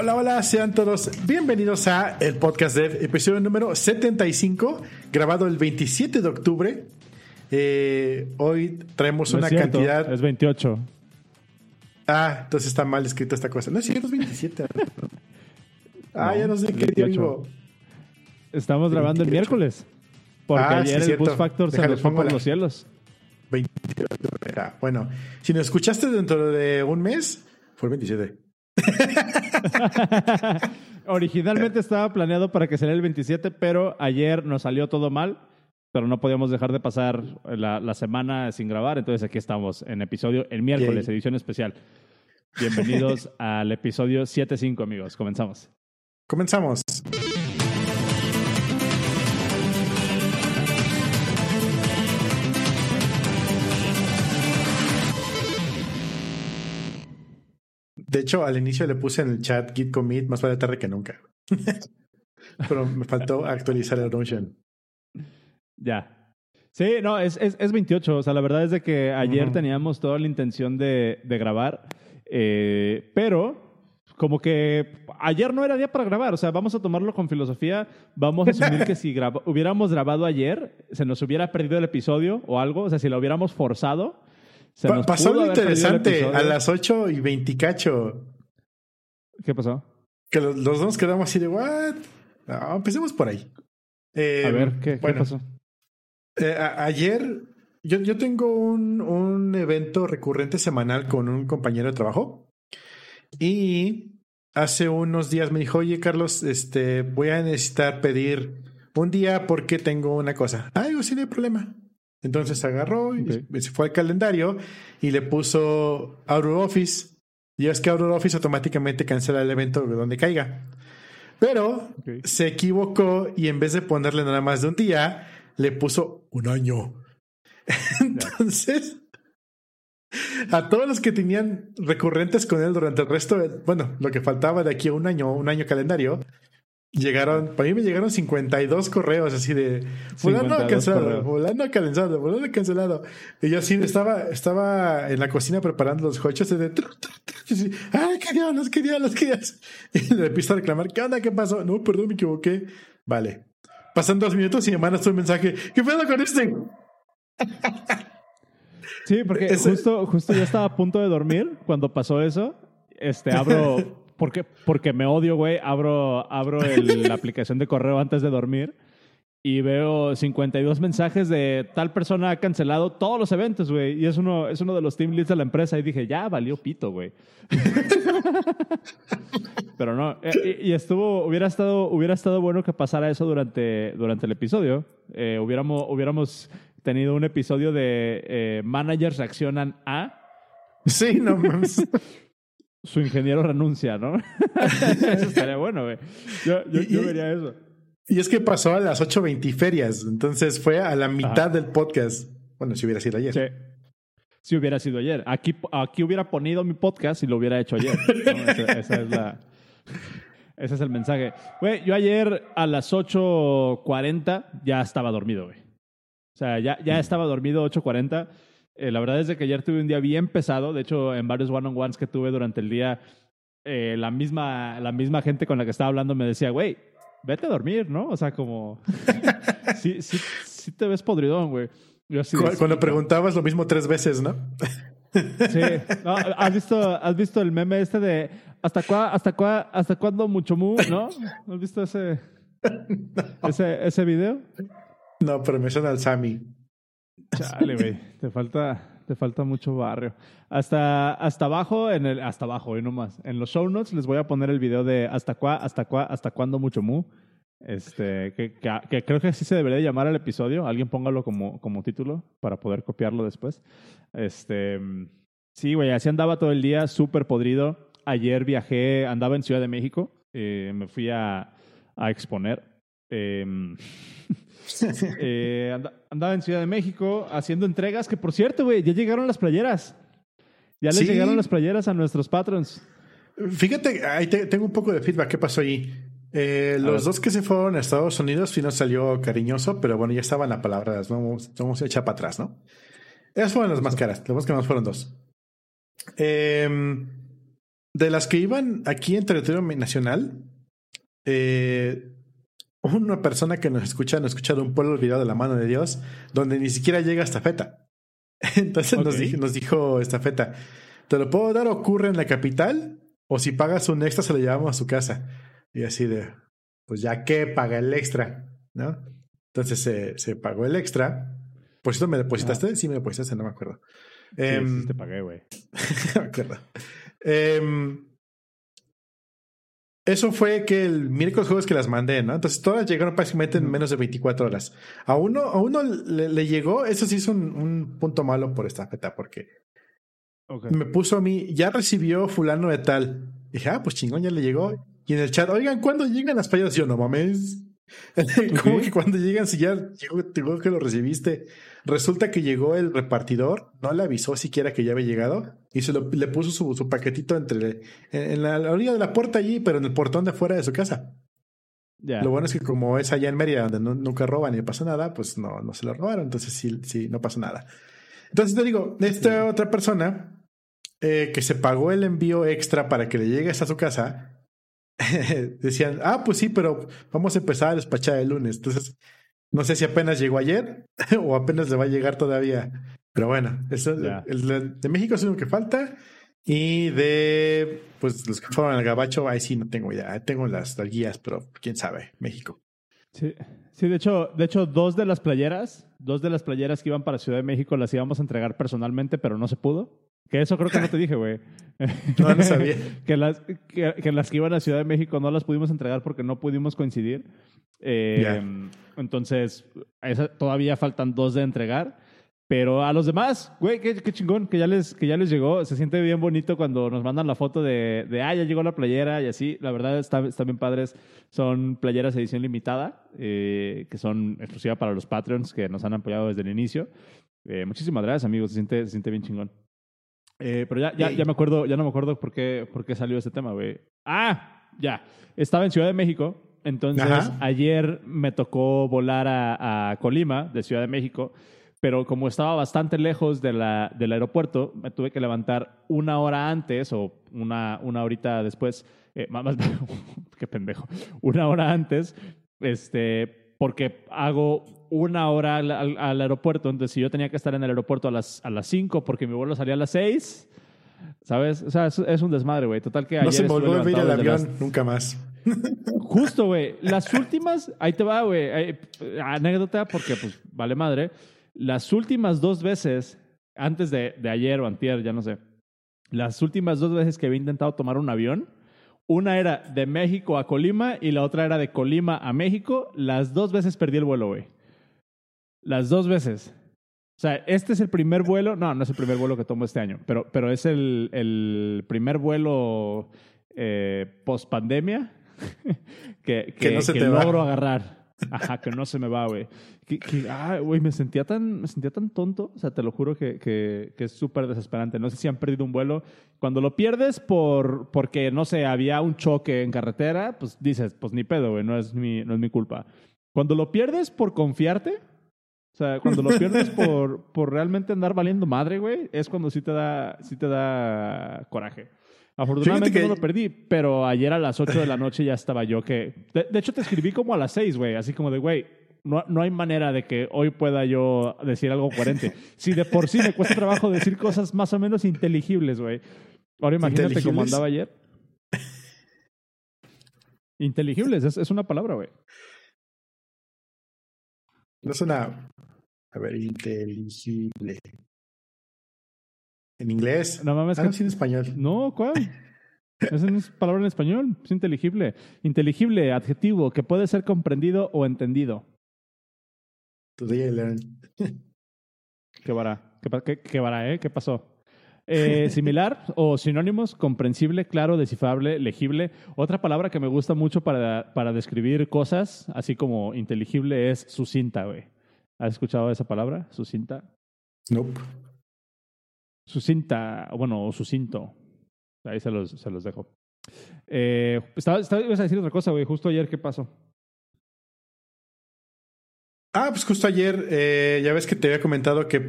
Hola, hola, sean todos bienvenidos a el podcast de episodio número 75, grabado el 27 de octubre. Eh, hoy traemos No una es cierto, cantidad. Es 28. Ah, entonces está mal escrita esta cosa. No es cierto, es 27. ah, ya no sé qué día 28. vivo. Estamos grabando el 28. miércoles. Porque Ah, sí, ayer el. Bus Factor se nos fue por la- los cielos. 27 de octubre. Ah, Bueno, si nos escuchaste dentro de un mes, fue el 27. Originalmente estaba planeado para que saliera el 27, pero ayer nos salió todo mal. Pero no podíamos dejar de pasar la, la semana sin grabar. Entonces aquí estamos en episodio, el miércoles, Yay. edición especial. Bienvenidos al episodio 7.5, amigos. Comenzamos. Comenzamos. De hecho, al inicio le puse en el chat git commit más vale tarde que nunca. Pero me faltó actualizar el Notion. Ya. Sí, no, es, es, es 28. O sea, la verdad es de que ayer teníamos toda la intención de, de grabar, eh, pero como que ayer no era día para grabar. O sea, vamos a tomarlo con filosofía. Vamos a asumir que si hubiéramos grabado ayer, se nos hubiera perdido el episodio o algo. O sea, si lo hubiéramos forzado, se Pa- nos pasó algo el interesante a las 8 y 20 cacho. ¿Qué pasó? Que los, los dos quedamos así de, ¿what? No, empecemos por ahí. Eh, A ver, ¿qué, pasó? Eh, ayer, yo, yo tengo un, un evento recurrente semanal con un compañero de trabajo y hace unos días me dijo, oye Carlos, este, voy a necesitar pedir un día porque tengo una cosa. Ah, digo, sí, no hay problema. Entonces agarró y se fue al calendario y le puso Aurora Office. Y es que Aurora Office automáticamente cancela el evento de donde caiga. Pero se equivocó y en vez de ponerle nada más de un día, le puso un año. Entonces, a todos los que tenían recurrentes con él durante el resto, de, bueno, lo que faltaba de aquí a un año, un año calendario, llegaron, para mí me llegaron 52 correos así de fulano 52 cancelado, fulano cancelado, fulano cancelado. Y yo así estaba, estaba en la cocina preparando los hochos de tru, tru, tru, y así, ay, qué diablos, qué diablos, qué diablos. Y le empiezo a reclamar, ¿qué onda? ¿Qué pasó? No, perdón, me equivoqué. Vale. Pasan dos minutos y me mandas un mensaje. ¿Qué pedo con este? Sí, porque Ese- justo, justo yo estaba a punto de dormir cuando pasó eso. Este, abro, porque, porque me odio, güey, abro, abro el- la aplicación de correo antes de dormir y veo 52 mensajes de tal persona ha cancelado todos los eventos, güey. Y es uno, es uno de los team leads de la empresa y dije, ya valió pito, güey. Pero no, eh, y, y estuvo, hubiera estado, hubiera estado bueno que pasara eso durante, durante el episodio. Eh, hubiéramos, hubiéramos tenido un episodio de eh, managers reaccionan a Sí, no mames. su ingeniero renuncia, ¿no? eso estaría bueno, güey. Yo, yo, yo vería eso. Y es que pasó a las 8.20 ferias, entonces fue a la mitad del podcast. Bueno, si hubiera sido ayer. Sí. Si hubiera sido ayer. Aquí, aquí hubiera ponido mi podcast y lo hubiera hecho ayer. ¿no? Esa, esa es la. Ese es el mensaje. Güey, yo ayer a las 8.40 ya estaba dormido, güey. O sea, ya, ya estaba dormido 8.40. Eh, la verdad es de que ayer tuve un día bien pesado. De hecho, en varios one-on-ones que tuve durante el día, eh, la, misma, la misma gente con la que estaba hablando me decía, güey, vete a dormir, ¿no? O sea, como... sí, sí, sí te ves podridón, güey. Yo así de, Cu- "Sí, Cuando no". preguntabas lo mismo tres veces, ¿no? Sí. No, ¿has, visto, ¿Has visto el meme este de hasta cuá, hasta cuá, hasta cuándo mucho mu, ¿no? ¿Has visto ese, ese, ese video? No, pero me suena al Sammy. Chale, güey. Te falta, te falta mucho barrio. Hasta, hasta abajo, en el, hasta abajo, y no más. En los show notes les voy a poner el video de hasta cuá, hasta cuá, hasta cuándo mucho mu. Este, que, que, que creo que así se debería llamar el episodio. Alguien póngalo como, como título para poder copiarlo después. Este, sí, güey, así andaba todo el día, súper podrido. Ayer viajé, andaba en Ciudad de México, eh, me fui a, a exponer. Em, eh, anda- andaba en Ciudad de México haciendo entregas, que por cierto, güey, ya llegaron las playeras. Ya les Sí. llegaron las playeras a nuestros patrons. Fíjate, ahí te- tengo un poco de feedback. ¿Qué pasó ahí? Eh, los dos que se fueron a Estados Unidos sí nos salió cariñoso, pero bueno, ya estaban las palabras. Vamos, vamos a echar para atrás, ¿no? Esas fueron las más caras. Las más caras fueron dos. Em, de las que iban aquí en territorio nacional, eh, una persona que nos escucha, nos escucha de un pueblo olvidado de la mano de Dios, donde ni siquiera llega esta feta. Entonces nos, dijo, nos dijo esta feta, ¿te lo puedo dar? Ocurre en la capital, o si pagas un extra se lo llevamos a su casa. Y así de, pues ya que paga el extra, ¿no? Entonces se, se pagó el extra. Por cierto, ¿me depositaste? Sí, me depositaste, no me acuerdo. Sí, em, te pagué, güey. me acuerdo. Em, eso fue que el miércoles juegos que las mandé, ¿no? Entonces todas llegaron prácticamente en menos de 24 horas. A uno, a uno le, llegó, eso sí es un, un, punto malo por esta feta, porque me puso a mí, ya recibió fulano de tal. Y dije, ah, pues chingón, ya le llegó. Y en el chat, oigan, ¿cuándo llegan las playas? Yo, no mames. ¿Cómo que cuando llegan, si ya llegó, que lo recibiste? Resulta que llegó el repartidor, no le avisó siquiera que ya había llegado y se lo, le puso su, su paquetito entre en la, orilla de la puerta allí, pero en el portón de fuera de su casa. Lo bueno es que como es allá en Mérida, donde nunca roban ni pasa nada, pues no, no se lo robaron, entonces sí, sí, no pasa nada. Entonces te digo, esta otra persona eh, que se pagó el envío extra para que le llegue hasta su casa, decían, ah, pues sí, pero vamos a empezar a despachar el lunes. Entonces, no sé si apenas llegó ayer o apenas le va a llegar todavía. Pero bueno, eso, el, de México es lo que falta. Y de pues los que fueron al Gabacho, ahí sí no tengo idea. Tengo las, guías, pero quién sabe, México. Sí, sí, de hecho, de hecho, dos de las playeras, dos de las playeras que iban para Ciudad de México las íbamos a entregar personalmente, pero no se pudo. Que eso creo que no te dije, güey. No, no sabía. que, las, que, las que iban a Ciudad de México no las pudimos entregar porque no pudimos coincidir. Eh, entonces, todavía faltan dos de entregar. Pero a los demás, güey, qué, chingón, que ya, les, que ya les llegó. Se siente bien bonito cuando nos mandan la foto de, de ah, ya llegó la playera y así. La verdad, está, está bien padres. Son playeras edición limitada, eh, que son exclusivas para los Patreons que nos han apoyado desde el inicio. Eh, muchísimas gracias, amigos. Se siente, se siente bien chingón. Eh, pero ya, ya, ya, me acuerdo, ya no me acuerdo por qué, por qué salió ese tema, güey. Ah, ya. Estaba en Ciudad de México. Entonces, ayer me tocó volar a, Colima, de Ciudad de México. Pero como estaba bastante lejos de la, del aeropuerto, me tuve que levantar una hora antes o una, una horita después. Eh, más, qué pendejo. Una hora antes, este, porque hago una hora al, aeropuerto. Entonces, si yo tenía que estar en el aeropuerto a las, a las 5 porque mi vuelo salía a las 6, ¿sabes? O sea, es, un desmadre, güey. Total que No se volvió a ver el avión nunca más. Justo, güey. Las últimas, ahí te va, güey. Anécdota porque, pues, vale madre. Las últimas dos veces, antes de, de ayer o antier, ya no sé. Las últimas dos veces que había intentado tomar un avión, una era de México a Colima y la otra era de Colima a México. Las dos veces perdí el vuelo, güey. Las dos veces. O sea, este es el primer vuelo, no, no es el primer vuelo que tomo este año, pero, pero es el, el primer vuelo eh, post pandemia que, que, no se te logro agarrar. Ajá, que no se me va, güey. Que, ah, güey, me sentía tan, me sentía tan tonto. O sea, te lo juro que, que, que es súper desesperante. No sé si han perdido un vuelo. Cuando lo pierdes por, porque, no sé, había un choque en carretera, pues dices, pues ni pedo, güey, no es mi, no es mi culpa. Cuando lo pierdes por confiarte, o sea, cuando lo pierdes por, por realmente andar valiendo madre, güey, es cuando sí te da, sí te da coraje. Afortunadamente no lo perdí, pero ayer a las 8 de la noche ya estaba yo que... De, hecho, te escribí como a las 6, güey, así como de, güey, no, no, hay manera de que hoy pueda yo decir algo coherente. Si de por sí me cuesta trabajo decir cosas más o menos inteligibles, güey. Ahora imagínate cómo andaba ayer. Inteligibles, es, es una palabra, güey. No es una a ver, inteligible. ¿En inglés? No mames. Ah, no, en español. No, ¿cuál? es una palabra en español. Es inteligible. Inteligible, adjetivo, que puede ser comprendido o entendido. Today I learned. ¿Qué vara? ¿Qué, qué, vara, eh? ¿Qué pasó? Eh, similar o sinónimos, comprensible, claro, descifrable, legible. Otra palabra que me gusta mucho para, para describir cosas, así como inteligible, es sucinta, güey. ¿Has escuchado esa palabra? Sucinta. Nope. Sucinta, bueno, o sucinto. Ahí se los, se los dejo. Eh, estaba, ibas a decir otra cosa, güey. Justo ayer, ¿qué pasó? Ah, pues justo ayer, eh, ya ves que te había comentado que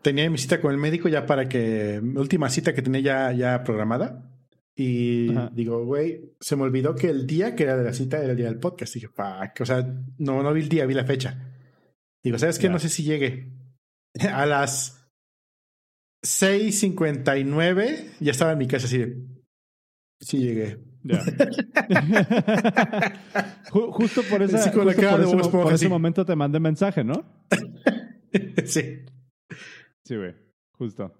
tenía mi cita con el médico ya para que, última cita que tenía ya, ya programada. Y Ajá. digo, güey, se me olvidó que el día que era de la cita era el día del podcast. dije, fuck, o sea, no, no vi el día, vi la fecha. Digo, ¿sabes qué? No sé si llegue. A las 6.59 ya estaba en mi casa así de, sí llegué. Justo por, esa, Sí, justo por ese, mo- por momento te mandé mensaje, ¿no? sí. Sí, güey, justo.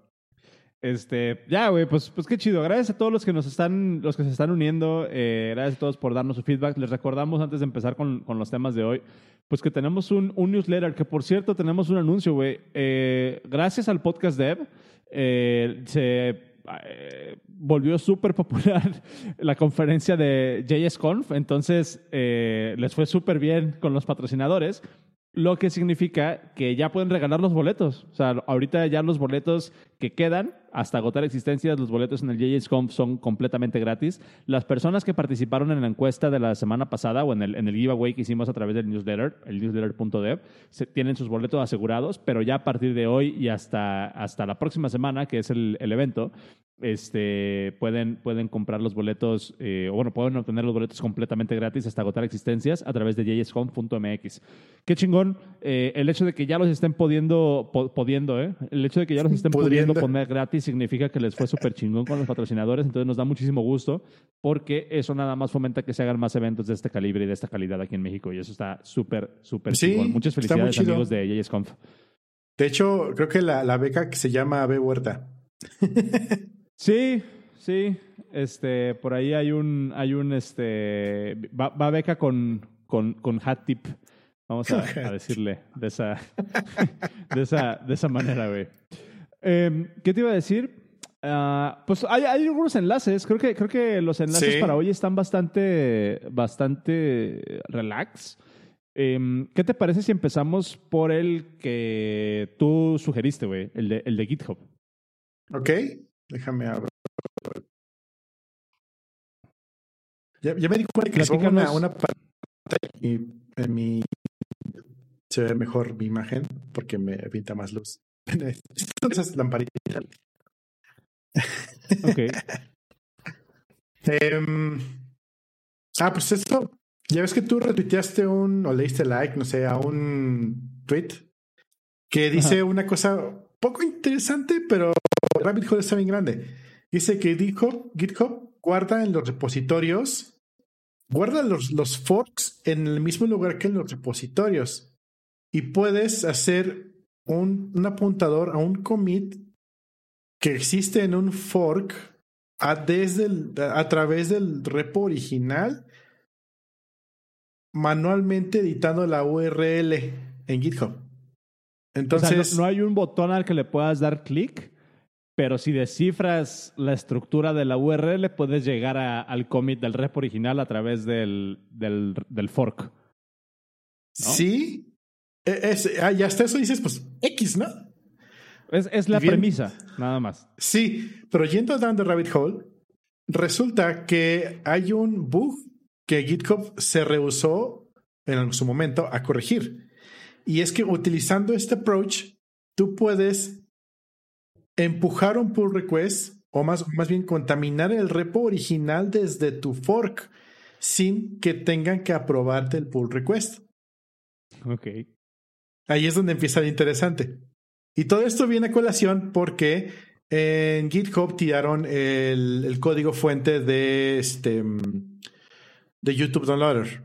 Este, ya, güey, pues, pues qué chido. Gracias a todos los que nos están, los que se están uniendo. eh, gracias a todos por darnos su feedback. Les recordamos antes de empezar con, con los temas de hoy, pues que tenemos un, un newsletter, que por cierto tenemos un anuncio, güey. Eh, gracias al podcast Dev, eh, se eh, volvió súper popular la conferencia de JSConf, entonces eh, les fue súper bien con los patrocinadores. Lo que significa que ya pueden regalar los boletos. O sea, ahorita ya los boletos que quedan hasta agotar existencias, los boletos en el JSConf son completamente gratis. Las personas que participaron en la encuesta de la semana pasada o en el, en el giveaway que hicimos a través del newsletter, el newsletter.dev, tienen sus boletos asegurados, pero ya a partir de hoy y hasta, hasta la próxima semana, que es el, el evento, este, pueden, pueden comprar los boletos, eh, o bueno, pueden obtener los boletos completamente gratis hasta agotar existencias a través de jscom.mx. Qué chingón eh, el hecho de que ya los estén pudiendo, po- pudiendo, ¿eh? El hecho de que ya los estén Pudiendo. poner gratis significa que les fue súper chingón con los patrocinadores, entonces nos da muchísimo gusto porque eso nada más fomenta que se hagan más eventos de este calibre y de esta calidad aquí en México y eso está súper, súper Sí, chingón. Muchas felicidades amigos de JSConf. De hecho, creo que la, la beca que se llama B Huerta. Sí, sí. Este, por ahí hay un, hay un, este, va, va beca con, con, con hat tip. Vamos a, a decirle de esa, de esa, de esa manera, güey. Em, ¿Qué te iba a decir? Ah, pues hay, hay algunos enlaces. Creo que, creo que los enlaces Sí. para hoy están bastante, bastante relax. Em, ¿Qué te parece si empezamos por el que tú sugeriste, güey? El de, el de GitHub. Ok, déjame abrir. Ya, ya me di cuenta que si pongo una, una pantalla y en mi se ve mejor mi imagen porque me pinta más luz. Esas lamparitas. Ok. Em, ah, pues esto. Ya ves que tú retuiteaste un o le diste like, no sé, a un tweet que dice una cosa poco interesante, pero Rabbit Hole está bien grande. Dice que GitHub, GitHub guarda en los repositorios, guarda los, los forks en el mismo lugar que en los repositorios. Y puedes hacer un, un apuntador a un commit que existe en un fork a, desde el- a través del repo original, manualmente editando la URL en GitHub. Entonces, o sea, no, no hay un botón al que le puedas dar clic, pero si descifras la estructura de la URL, puedes llegar a- al commit del rep original a través del, del, del fork. sí, es, ah, y hasta eso dices, pues X, ¿no? Es, es la Bien. premisa, nada más. Sí, pero yendo down the rabbit hole, resulta que hay un bug que GitHub se rehusó en su momento a corregir. Y es que utilizando este approach, tú puedes empujar un pull request o más, más bien contaminar el repo original desde tu fork sin que tengan que aprobarte el pull request. Ok. Ahí es donde empieza lo interesante. Y todo esto viene a colación porque en GitHub tiraron el, el código fuente de este de YouTube Downloader.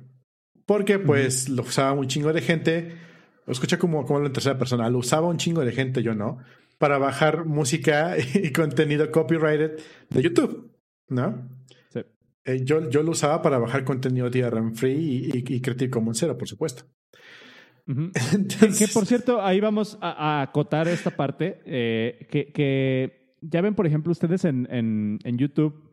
Porque pues lo usaba un chingo de gente. Lo escucha como, como en tercera persona. Lo usaba un chingo de gente, yo no. Para bajar música y contenido copyrighted de YouTube. ¿No? Sí. Eh, yo, yo lo usaba para bajar contenido DRM free y, y, y Creative Commons Zero, por supuesto. Entonces, Que por cierto, ahí vamos a, a acotar esta parte. eh, que, que ya ven, por ejemplo, ustedes en, en, en YouTube,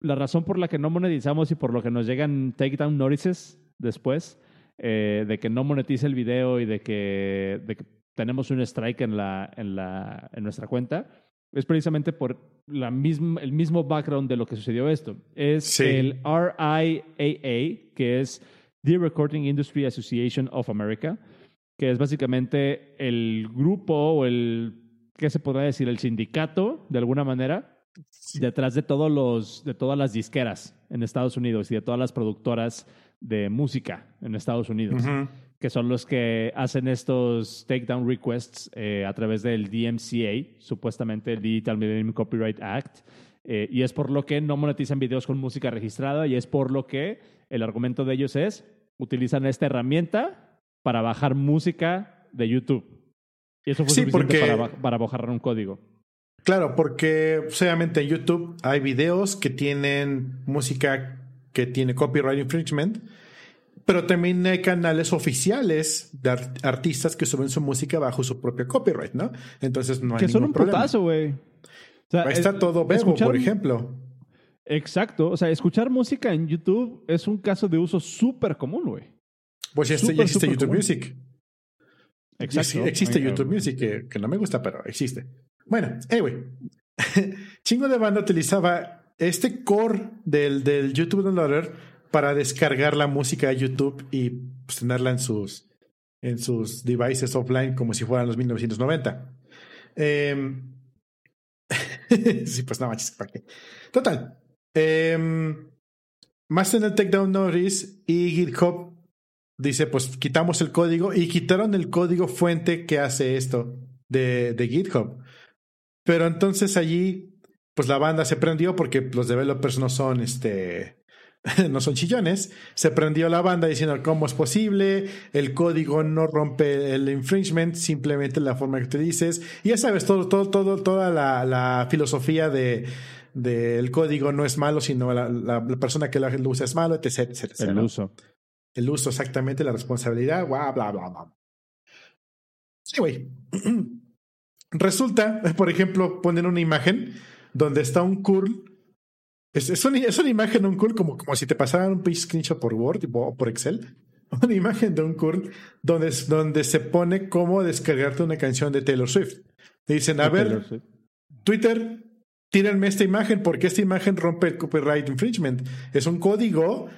la razón por la que no monetizamos y por lo que nos llegan takedown notices después, eh, de que no monetice el video y de que, de que tenemos un strike en, la, en, la, en nuestra cuenta, es precisamente por la misma, el mismo background de lo que sucedió esto. Es Sí. el RIAA, que es The Recording Industry Association of America, que es básicamente el grupo o el, ¿qué se podría decir? El sindicato, de alguna manera, detrás de todos los, de todas las disqueras en Estados Unidos y de todas las productoras de música en Estados Unidos, que son los que hacen estos takedown requests eh, a través del DMCA, supuestamente el Digital Millennium Copyright Act, eh, y es por lo que no monetizan videos con música registrada y es por lo que el argumento de ellos es utilizan esta herramienta para bajar música de YouTube. Y eso fue suficiente para, para bajar un código. Claro, porque obviamente en YouTube hay videos que tienen música que tiene copyright infringement, pero también hay canales oficiales de artistas que suben su música bajo su propio copyright, ¿no? Entonces no hay que son un putazo, güey. Ahí está todo Bebo, por ejemplo. Exacto. O sea, escuchar música en YouTube es un caso de uso súper común, güey. Pues ya, existe YouTube Music. Exacto. Existe YouTube Music, que, que, no me gusta, pero existe. Bueno, anyway. Chingo de banda utilizaba este core del, del YouTube Downloader para descargar la música de YouTube y pues, tenerla en sus, en sus devices offline como si fueran los 1990. Eh, sí, pues no manches, ¿para qué? Total. Eh, más en el Takedown Notice y GitHub dice, pues quitamos el código y quitaron el código fuente que hace esto de, de GitHub. Pero entonces allí, pues la banda se prendió porque los developers no son este no son chillones, se prendió la banda diciendo cómo es posible, el código no rompe el infringement, simplemente la forma que te dices. Y ya sabes, todo, todo, todo, toda la, la filosofía de del código no es malo, sino la, la, persona que lo usa es malo, etc. etc, el uso. El uso, exactamente, la responsabilidad, bla, bla, bla, bla. Sí, güey. Resulta, por ejemplo, ponen una imagen donde está un curl es, es, una, es, una, imagen de un curl como, como si te pasaran un screenshot por Word o por Excel. Una imagen de un curl donde, donde se pone cómo descargarte una canción de Taylor Swift. Te dicen, a ver, Twitter, tírenme esta imagen porque esta imagen rompe el copyright infringement. Es un código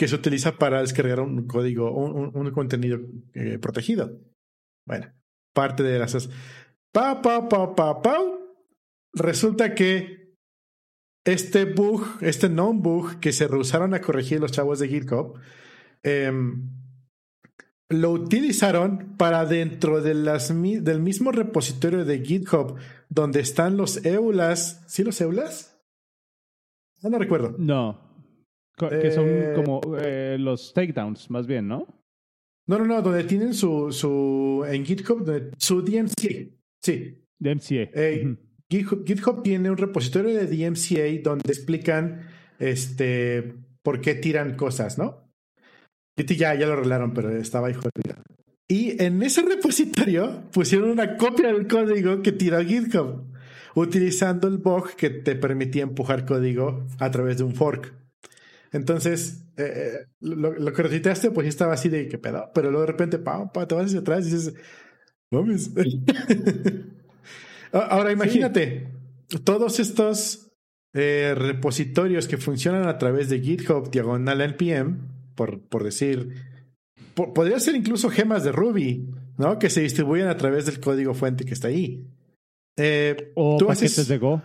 que se utiliza para descargar un código, un, un, contenido eh, protegido. Bueno, parte de las... Pa, pa, pa, pa, pa. Resulta que este bug, este non-bug que se rehusaron a corregir los chavos de GitHub, em, lo utilizaron para dentro de del mismo repositorio de GitHub donde están los EULAs. ¿Sí los EULAs? No, no recuerdo. No. Que son eh, como eh, los takedowns, más bien, ¿no? No, no, no, donde tienen su, su en GitHub, su DMCA. Sí. DMCA. GitHub, tiene un repositorio de DMCA donde explican este, por qué tiran cosas, ¿no? Ya, ya lo arreglaron, pero estaba ahí jodido. Y en ese repositorio pusieron una copia del código que tira GitHub, utilizando el bug que te permitía empujar código a través de un fork. Entonces, eh, eh, lo, que recitaste, pues estaba así de qué pedo, pero luego de repente, pa, pa, te vas hacia atrás y dices, mames. Ah, ahora imagínate, todos estos eh, repositorios que funcionan a través de GitHub diagonal NPM, por, por decir, podría ser incluso gemas de Ruby, ¿no? Que se distribuyen a través del código fuente que está ahí. Eh, o paquetes de Go.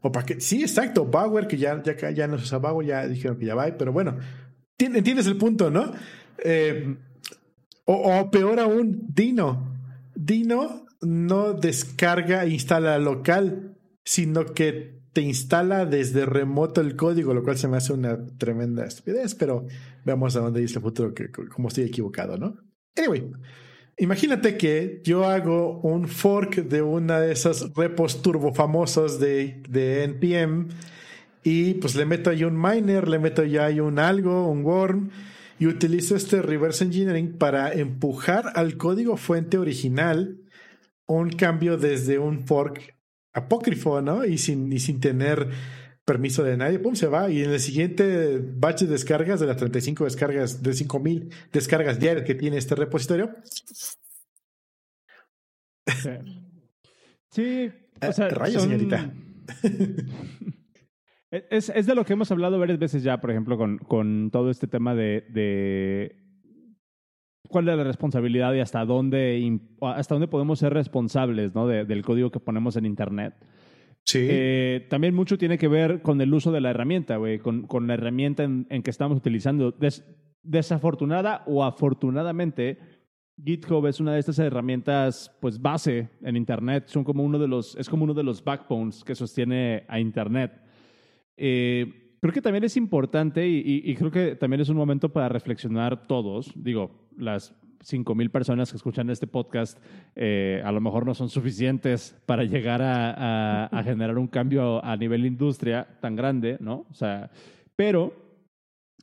O paquetes, sí, exacto. Bower, que ya, ya, ya no se usa Bower, ya dijeron que ya va, pero bueno, entiendes el punto, ¿no? Eh, o, o, peor aún, Dino. Dino no descarga e instala local, sino que te instala desde remoto el código, lo cual se me hace una tremenda estupidez, pero veamos a dónde dice el futuro, que, como estoy equivocado, ¿no? Anyway, imagínate que yo hago un fork de una de esas repos turbo famosos de, de NPM y pues le meto ahí un miner, le meto ya ahí un algo, un worm y utilizo este reverse engineering para empujar al código fuente original un cambio desde un fork apócrifo, ¿no? Y sin, y sin tener permiso de nadie, pum, se va. Y en el siguiente batch de descargas, de las 35 descargas, de 5000 descargas diarias que tiene este repositorio. Sí, o sea, rayos, señorita. es, es, de lo que hemos hablado varias veces ya, por ejemplo, con, con todo este tema de, de cuál es la responsabilidad y hasta dónde, hasta dónde podemos ser responsables ¿no? del código que ponemos en Internet. Sí. Eh, también mucho tiene que ver con el uso de la herramienta, con, la herramienta en, en, que estamos utilizando. Des, desafortunada o afortunadamente, GitHub es una de estas herramientas, pues base en Internet. Son como uno de los, es como uno de los backbones que sostiene a Internet. Eh, creo que también es importante y, y, creo que también es un momento para reflexionar todos. Digo, las 5.000 personas que escuchan este podcast eh, a lo mejor no son suficientes para llegar a, generar un cambio a nivel industria tan grande, ¿no? O sea, pero,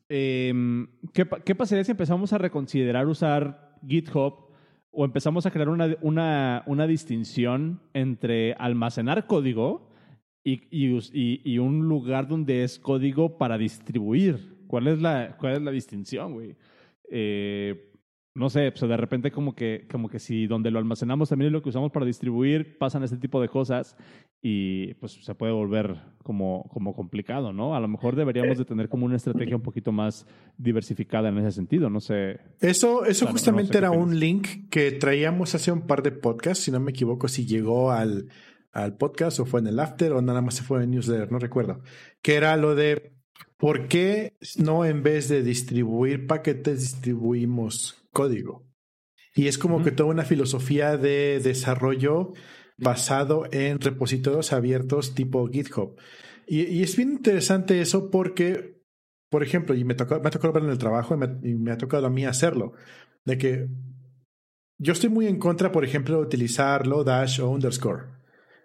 eh, ¿qué, ¿qué pasaría si empezamos a reconsiderar usar GitHub o empezamos a crear una, una, una distinción entre almacenar código y, y, y, un lugar donde es código para distribuir? ¿Cuál es la, cuál es la distinción, güey? Eh, no sé, pues de repente como que, como que si donde lo almacenamos también es lo que usamos para distribuir, pasan este tipo de cosas y pues se puede volver como, como complicado, ¿no? A lo mejor deberíamos de tener como una estrategia un poquito más diversificada en ese sentido, no sé. Eso, eso claro, justamente no sé era un link que traíamos hace un par de podcasts, si no me equivoco, si llegó al, al podcast o fue en el after o nada más se fue en newsletter, no recuerdo, que era lo de ¿por qué no en vez de distribuir paquetes distribuimos código. Y es como uh -huh. que toda una filosofía de desarrollo basado en repositorios abiertos tipo GitHub. Y, y es bien interesante eso porque, por ejemplo, y me, tocó, me ha tocado ver en el trabajo y me, y me ha tocado a mí hacerlo, de que yo estoy muy en contra, por ejemplo, de utilizarlo dash o underscore,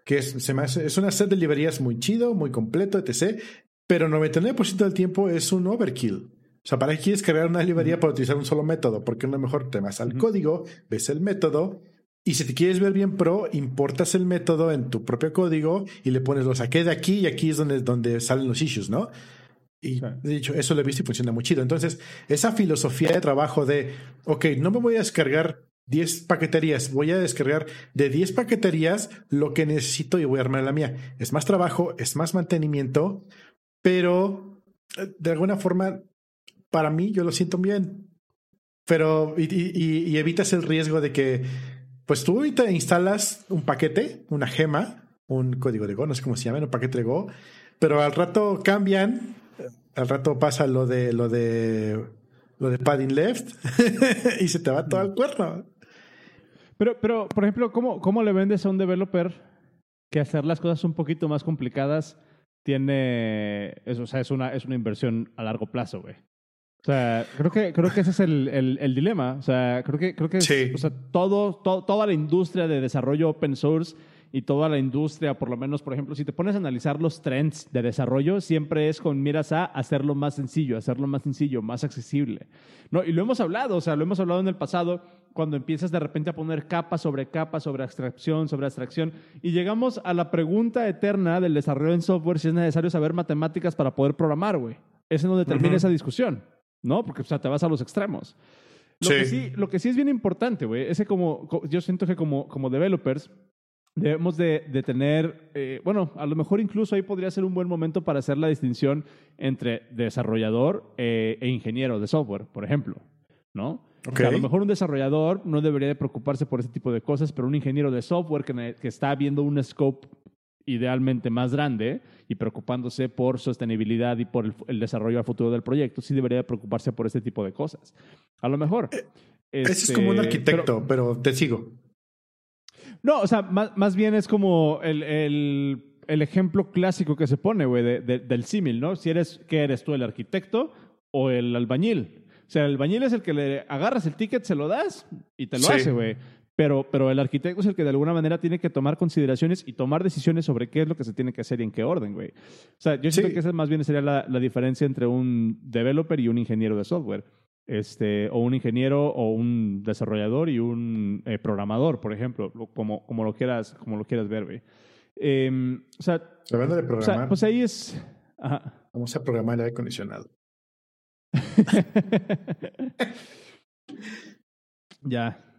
que es, se me hace, es una set de librerías muy chido, muy completo, etc. Pero 99% del tiempo es un overkill. O sea, ¿para qué quieres crear una librería para utilizar un solo método? Porque no mejor te vas al uh -huh. código, ves el método y si te quieres ver bien pro, importas el método en tu propio código y le pones lo saqué de aquí y aquí es donde, donde salen los issues, ¿no? Y de hecho, eso lo he visto y funciona muy chido. Entonces, esa filosofía de trabajo de, ok, no me voy a descargar 10 paqueterías, voy a descargar de 10 paqueterías lo que necesito y voy a armar la mía. Es más trabajo, es más mantenimiento, pero de alguna forma para mí yo lo siento bien. Pero, y, y, y, evitas el riesgo de que, pues tú ahorita instalas un paquete, una gema, un código de Go, no sé cómo se llama, un paquete de Go, pero al rato cambian, al rato pasa lo de, lo de, lo de padding left y se te va todo al cuerno. Pero, pero, por ejemplo, ¿cómo, ¿cómo le vendes a un developer que hacer las cosas un poquito más complicadas tiene, es, o sea, es una, es una inversión a largo plazo, güey? O sea, creo que, creo que ese es el, el, el dilema. O sea, creo que, creo que sí. o sea, todo, toda la industria de desarrollo open source y toda la industria, por lo menos, por ejemplo, si te pones a analizar los trends de desarrollo, siempre es con miras a hacerlo más sencillo, hacerlo más sencillo, más accesible. ¿No? Y lo hemos hablado, o sea, lo hemos hablado en el pasado, cuando empiezas de repente a poner capa sobre capa, sobre abstracción, sobre abstracción, y llegamos a la pregunta eterna del desarrollo en software si es necesario saber matemáticas para poder programar, güey. Es en donde termina uh -huh. esa discusión. ¿No? Porque o sea, te vas a los extremos. Lo, sí. Que, sí, lo que sí es bien importante, güey, es que como, yo siento que como, como developers debemos de, de tener, eh, bueno, a lo mejor incluso ahí podría ser un buen momento para hacer la distinción entre desarrollador eh, e ingeniero de software, por ejemplo, ¿no? Okay. O sea, a lo mejor un desarrollador no debería de preocuparse por ese tipo de cosas, pero un ingeniero de software que, que está viendo un scope idealmente más grande y preocupándose por sostenibilidad y por el, el, desarrollo a futuro del proyecto, sí debería preocuparse por este tipo de cosas. A lo mejor. Eh, este, ese es como un arquitecto, pero, pero, te sigo. No, o sea, más, más bien es como el, el, el, ejemplo clásico que se pone, güey, de, de, del símil, ¿no? Si eres, ¿qué eres tú, el arquitecto o el albañil? O sea, el albañil es el que le agarras el ticket, se lo das y te lo sí. hace, güey. Pero, pero el arquitecto es el que de alguna manera tiene que tomar consideraciones y tomar decisiones sobre qué es lo que se tiene que hacer y en qué orden, güey. O sea, yo siento sí. que esa más bien sería la, la, diferencia entre un developer y un ingeniero de software. Este, o un ingeniero o un desarrollador y un eh, programador, por ejemplo, como, como, lo quieras, como lo quieras ver, güey. Eh, o sea, hablando de programar, o sea, pues ahí es. Ajá. Vamos a programar el aire acondicionado. ya,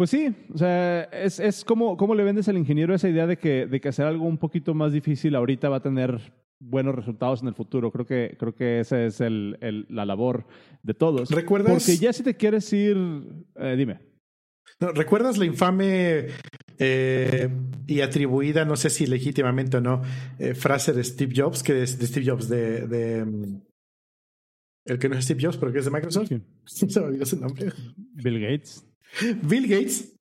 pues sí, o sea, es, es como, ¿cómo le vendes al ingeniero esa idea de que, de que hacer algo un poquito más difícil ahorita va a tener buenos resultados en el futuro? Creo que, creo que esa es el, el, la labor de todos. ¿Recuerdas? Porque ya si te quieres ir, eh, dime. ¿Recuerdas la infame eh, y atribuida, no sé si legítimamente o no, eh, frase de Steve Jobs, que es de Steve Jobs, de, de mm, el que no es Steve Jobs, pero que es de Microsoft. Se me olvidó su nombre. Bill Gates. Bill Gates,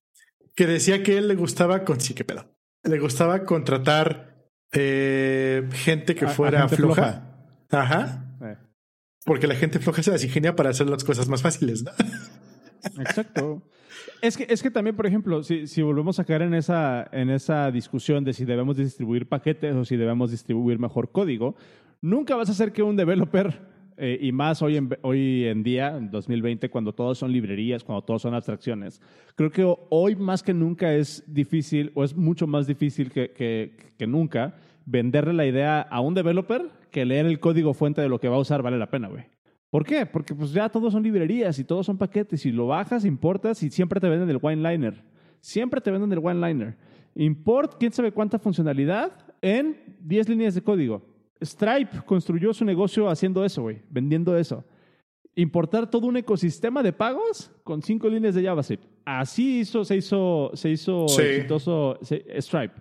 que decía que él le gustaba, con, sí, qué pedo, le gustaba contratar eh, gente que fuera floja. Ajá. Porque la gente floja se las ingenia para hacer las cosas más fáciles, ¿no? Exacto. Es que, es que también, por ejemplo, si, si volvemos a caer en esa, en esa discusión de si debemos distribuir paquetes o si debemos distribuir mejor código, nunca vas a hacer que un developer, eh, y más hoy en, hoy en día, en 2020, cuando todos son librerías, cuando todos son abstracciones, creo que hoy más que nunca es difícil, o es mucho más difícil que, que, nunca, venderle la idea a un developer que leer el código fuente de lo que va a usar vale la pena, güey. ¿Por qué? Porque pues ya todos son librerías y todos son paquetes y lo bajas, importas y siempre te venden el wine liner. Siempre te venden el wine liner. Import, quién sabe cuánta funcionalidad en 10 líneas de código. Stripe construyó su negocio haciendo eso, güey, vendiendo eso. Importar todo un ecosistema de pagos con 5 líneas de JavaScript. Así hizo, se hizo, se hizo exitoso Stripe.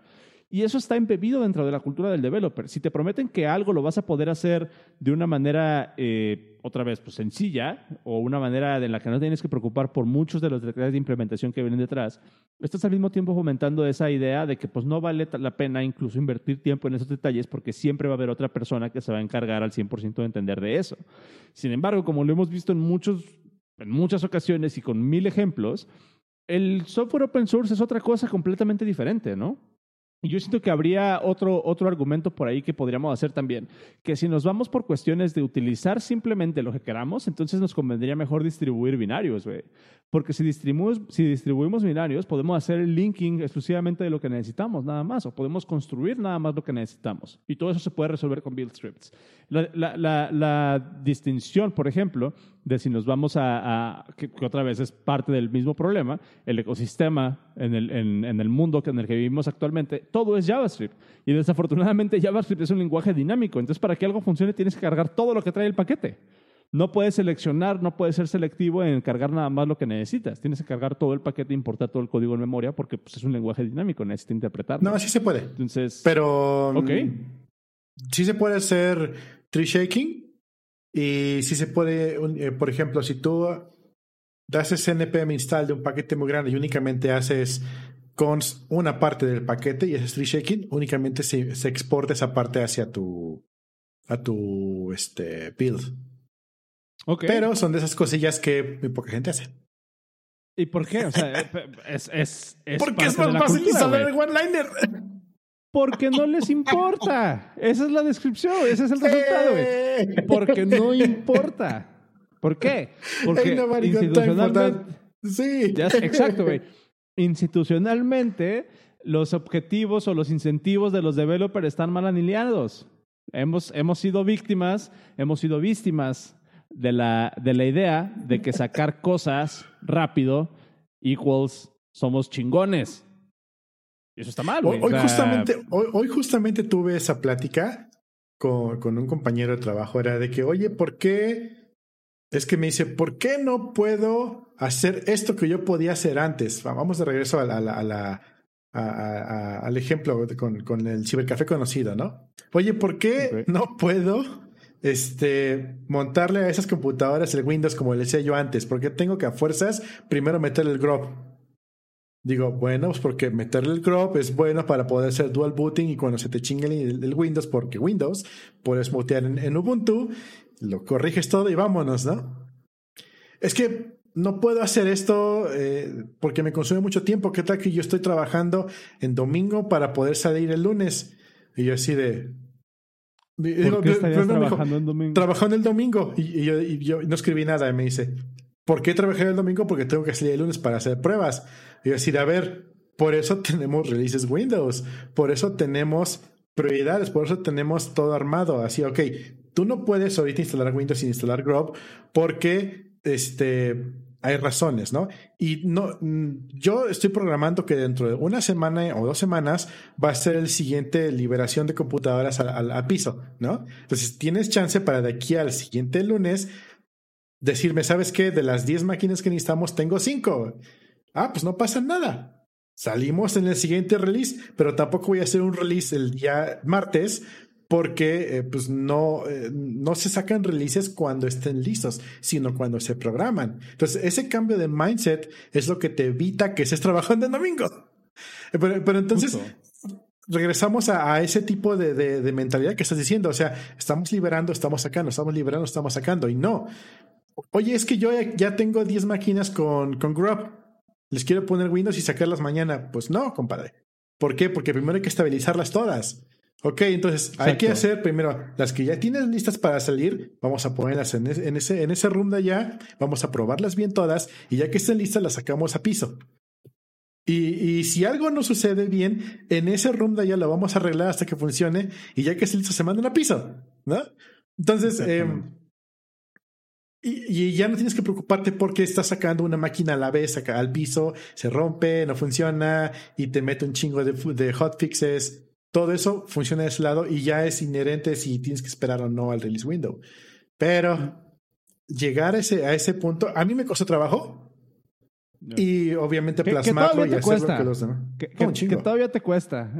Y eso está embebido dentro de la cultura del developer. Si te prometen que algo lo vas a poder hacer de una manera, eh, otra vez, pues sencilla, o una manera en la que no tienes que preocupar por muchos de los detalles de implementación que vienen detrás, estás al mismo tiempo fomentando esa idea de que pues no vale la pena incluso invertir tiempo en esos detalles porque siempre va a haber otra persona que se va a encargar al 100% de entender de eso. Sin embargo, como lo hemos visto en, muchos, en muchas ocasiones y con mil ejemplos, el software open source es otra cosa completamente diferente, ¿no? Yo siento que habría otro, otro argumento por ahí que podríamos hacer también, que si nos vamos por cuestiones de utilizar simplemente lo que queramos, entonces nos convendría mejor distribuir binarios, güey. Porque si distribuimos, si distribuimos binarios, podemos hacer el linking exclusivamente de lo que necesitamos, nada más, o podemos construir nada más lo que necesitamos. Y todo eso se puede resolver con build scripts. La, la, la, distinción, por ejemplo, de si nos vamos a, que, otra vez es parte del mismo problema, el ecosistema en el, en, en el mundo en el que vivimos actualmente, todo es JavaScript. Y desafortunadamente JavaScript es un lenguaje dinámico. Entonces, para que algo funcione, tienes que cargar todo lo que trae el paquete. No puedes seleccionar, no puedes ser selectivo en cargar nada más lo que necesitas. Tienes que cargar todo el paquete, importar todo el código en memoria porque pues, es un lenguaje dinámico, necesitas interpretarlo. No, así se puede. Entonces, pero ok. Sí se puede hacer tree shaking y sí se puede, eh, por ejemplo, si tú haces npm install de un paquete muy grande y únicamente haces con una parte del paquete y ese tree shaking, únicamente se, se exporta esa parte hacia tu a tu este build. Pero son de esas cosillas que muy poca gente hace. ¿Y por qué? O sea, es, es, es Porque es más fácil instalar el one-liner. Porque no les importa. Esa es la descripción, ese es el resultado, güey. Porque no importa. ¿Por qué? Porque institucionalmente... Sí. exacto, güey. Institucionalmente, los objetivos o los incentivos de los developers están mal alineados. Hemos, hemos sido víctimas, hemos sido víctimas de la, de la idea de que sacar cosas rápido equals somos chingones. Y eso está mal. Hoy, justamente, hoy, justamente tuve esa plática con, con un compañero de trabajo. Era de que, oye, ¿por qué? Es que me dice, ¿por qué no puedo hacer esto que yo podía hacer antes? Vamos de regreso a la, a la, al ejemplo con, con, el cibercafé conocido, ¿no? Oye, ¿por qué no puedo este, montarle a esas computadoras el Windows como le decía yo antes, porque tengo que a fuerzas primero meterle el grub. Digo, bueno, pues porque meterle el grub es bueno para poder hacer dual booting y cuando se te chingue el, Windows, porque Windows puedes mutear en, Ubuntu, lo corriges todo y vámonos, ¿no? Es que no puedo hacer esto eh, porque me consume mucho tiempo. ¿Qué tal que yo estoy trabajando en domingo para poder salir el lunes? Y yo así de, ¿Por qué estarías trabajando el domingo? Trabajando el domingo y, yo, no escribí nada. Y me dice, ¿por qué trabajé el domingo? Porque tengo que salir el lunes para hacer pruebas. Y decir, a ver, por eso tenemos releases Windows, por eso tenemos prioridades, por eso tenemos todo armado. Así, ok, tú no puedes ahorita instalar Windows sin instalar Grub porque este hay razones, ¿no? Y no, mm, yo estoy programando que dentro de una semana o dos semanas va a ser el siguiente liberación de computadoras al, piso, ¿no? Entonces tienes chance para de aquí al siguiente lunes decirme, ¿sabes qué? De las 10 máquinas que necesitamos, tengo 5. Ah, pues no pasa nada. Salimos en el siguiente release, pero tampoco voy a hacer un release el día martes porque eh, pues no, eh, no se sacan releases cuando estén listos, sino cuando se programan. Entonces, ese cambio de mindset es lo que te evita que estés trabajando en domingo. Pero, pero entonces, regresamos a, ese tipo de, de, mentalidad que estás diciendo. O sea, estamos liberando, estamos sacando, estamos liberando, estamos sacando. Y no. Oye, es que yo ya, tengo 10 máquinas con, con Grub. Les quiero poner Windows y sacarlas mañana. Pues no, compadre. ¿Por qué? Porque primero hay que estabilizarlas todas. Ok, entonces hay que hacer primero las que ya tienes listas para salir, vamos a ponerlas en, en, ese, en ese room de allá, vamos a probarlas bien todas y ya que estén listas las sacamos a piso. Y, si algo no sucede bien, en ese room de allá lo vamos a arreglar hasta que funcione y ya que esté listo se mandan a piso, ¿no? Entonces, em, y, ya no tienes que preocuparte porque estás sacando una máquina a la vez acá al piso, se rompe, no funciona y te mete un chingo de, de hotfixes. Todo eso funciona de ese lado y ya es inherente si tienes que esperar o no al release window. Pero llegar a ese, a ese punto, a mí me costó trabajo y obviamente plasmarlo y hacerlo que los demás. Que, que, todavía te cuesta.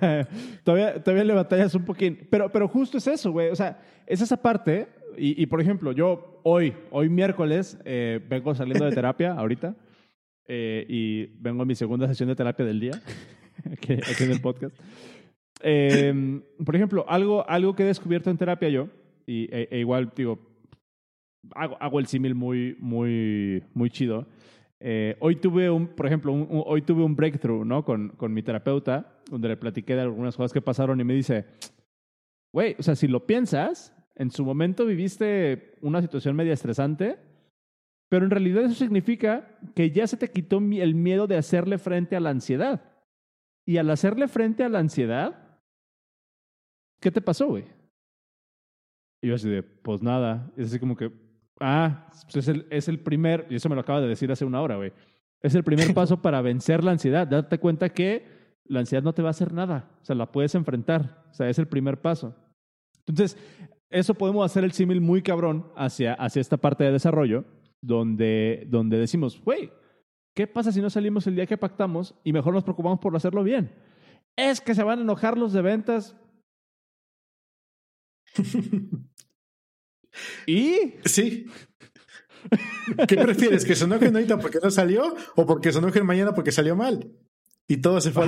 todavía, todavía le batallas un poquín. Pero, pero justo es eso, güey. O sea, es esa parte. Y, y por ejemplo, yo hoy, hoy miércoles, eh, vengo saliendo de terapia ahorita. Eh, y vengo a mi segunda sesión de terapia del día. aquí, en el podcast. Em, por ejemplo, algo, algo que he descubierto en terapia yo, y, e, e igual, digo, hago, hago el símil muy, muy, muy chido eh, hoy tuve un, por ejemplo, hoy tuve un breakthrough, ¿no? Con, con mi terapeuta, donde le platiqué de algunas cosas que pasaron y me dice, güey, o sea, si lo piensas, en su momento viviste una situación media estresante, pero en realidad eso significa que ya se te quitó el miedo de hacerle frente a la ansiedad. Y al hacerle frente a la ansiedad, ¿qué te pasó, güey? Y yo así de, pues nada. Es así como que, Ah, pues es el, es el primer, y eso me lo acaba de decir hace una hora, güey. Es el primer paso para vencer la ansiedad. Date cuenta que la ansiedad no te va a hacer nada. O sea, la puedes enfrentar. O sea, es el primer paso. Entonces, eso podemos hacer el símil muy cabrón hacia, hacia esta parte de desarrollo, donde, donde decimos, güey, ¿qué pasa si no salimos el día que pactamos y mejor nos preocupamos por hacerlo bien? Es que se van a enojar los de ventas. ¿Y? Sí. ¿Qué prefieres? ¿Que se enojen ahorita porque no salió o porque se enojen mañana porque salió mal? Y todo se fue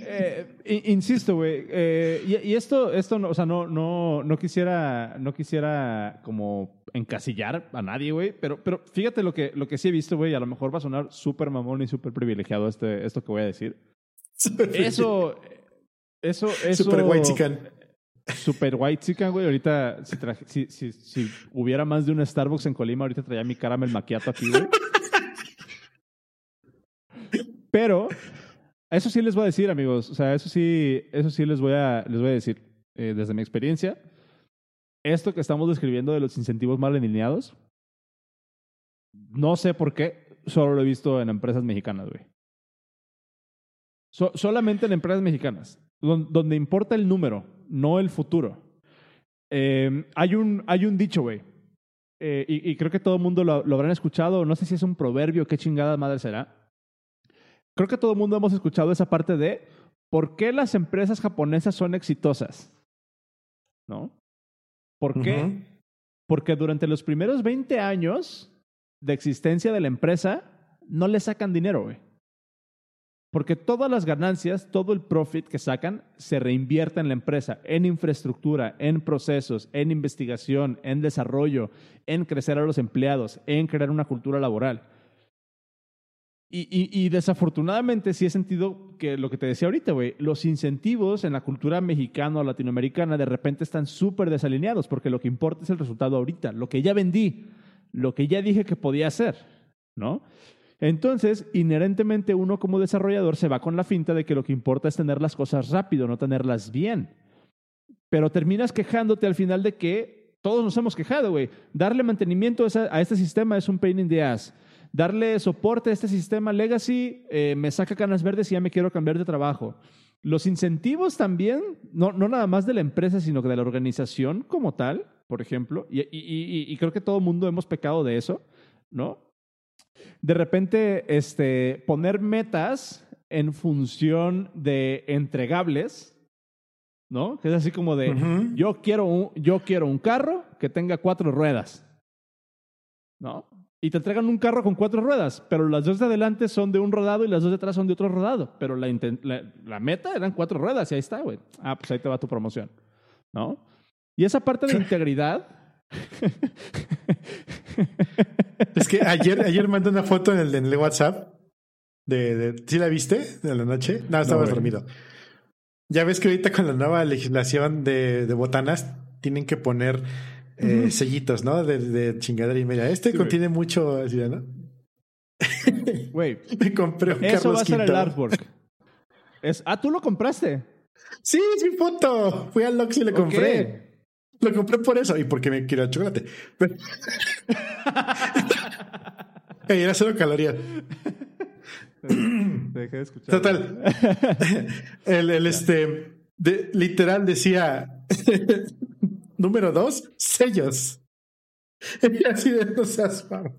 eh, insisto, güey. Eh, y, esto, esto no, o sea, no, no, no quisiera, no quisiera como encasillar a nadie, güey. Pero, pero fíjate lo que, lo que sí he visto, güey. A lo mejor va a sonar súper mamón y súper privilegiado este, esto que voy a decir. Eso, eso, eso. Super white chicken. Super white chicken, güey. Ahorita, si, si, si, hubiera más de un Starbucks en Colima, ahorita traía mi caramel maquiato aquí, güey. Pero, eso sí les voy a decir, amigos. O sea, eso sí, eso sí les voy a, les voy a decir eh, desde mi experiencia. Esto que estamos describiendo de los incentivos mal alineados, no sé por qué, solo lo he visto en empresas mexicanas, güey. solamente en empresas mexicanas, donde importa el número no el futuro. Em, hay, un, hay un dicho, güey, eh, y, creo que todo el mundo lo, lo, habrán escuchado, no sé si es un proverbio, qué chingada madre será. Creo que todo el mundo hemos escuchado esa parte de por qué las empresas japonesas son exitosas. ¿No? ¿Por qué? Porque durante los primeros 20 años de existencia de la empresa no le sacan dinero, güey. Porque todas las ganancias, todo el profit que sacan, se reinvierte en la empresa, en infraestructura, en procesos, en investigación, en desarrollo, en crecer a los empleados, en crear una cultura laboral. Y, desafortunadamente sí he sentido que lo que te decía ahorita, güey, los incentivos en la cultura mexicana o latinoamericana de repente están súper desalineados porque lo que importa es el resultado ahorita, lo que ya vendí, lo que ya dije que podía hacer, ¿no? Entonces, inherentemente uno como desarrollador se va con la finta de que lo que importa es tener las cosas rápido, no tenerlas bien. Pero terminas quejándote al final de que todos nos hemos quejado, güey. Darle mantenimiento a este sistema es un pain in the ass. Darle soporte a este sistema legacy eh, me saca canas verdes y ya me quiero cambiar de trabajo. Los incentivos también, no, no nada más de la empresa, sino que de la organización como tal, por ejemplo, y, y, y creo que todo mundo hemos pecado de eso, ¿no? de repente este, poner metas en función de entregables, ¿no? Que es así como de, yo, quiero un, yo quiero un carro que tenga cuatro ruedas, ¿no? Y te entregan un carro con cuatro ruedas, pero las dos de adelante son de un rodado y las dos de atrás son de otro rodado. Pero la, la, la meta eran cuatro ruedas y ahí está, güey. Ah, pues ahí te va tu promoción, ¿no? Y esa parte de integridad... Es que ayer, ayer mandé una foto en el, en el WhatsApp. De, de, ¿Sí la viste de la noche? No, estabas güey. dormido. Ya ves que ahorita con la nueva legislación de, de botanas tienen que poner eh, sellitos, ¿no? De, de chingadera y media. Este Sí, contiene mucho, así, ¿no? Güey, Me compré un eso Carlos va a ser el artwork. Es, ah, tú lo compraste. Sí, es mi foto. Fui al Lox y lo compré. Lo compré por eso y porque me quiero chocolate. Pero... Ey, era cero calorías. Dejé de escuchar. Total. el, el este, de- literal decía, número dos, sellos. Y así de no seas mamón.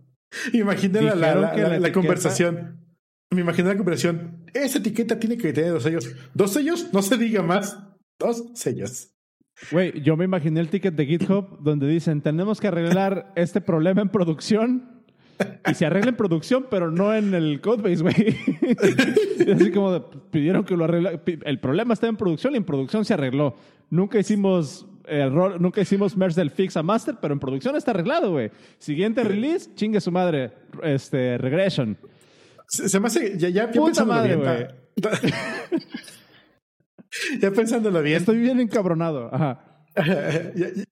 Imaginé la, la, etiqueta- conversación. Me imaginé la conversación. Esa etiqueta tiene que tener dos sellos. ¿Dos sellos? No se diga más. Dos sellos. Güey, yo me imaginé el ticket de GitHub donde dicen, tenemos que arreglar este problema en producción. Y se arregla en producción, pero no en el codebase, güey. Así como de, pidieron que lo arregla. El problema está en producción y en producción se arregló. Nunca hicimos error, nunca hicimos merge del fix a master, pero en producción está arreglado, güey. Siguiente release, chingue su madre. Este, regression. Se, se me hace, ya, ya, ya Puta pensándolo madre, bien. ta- ya pensándolo bien. Estoy bien encabronado. Ajá.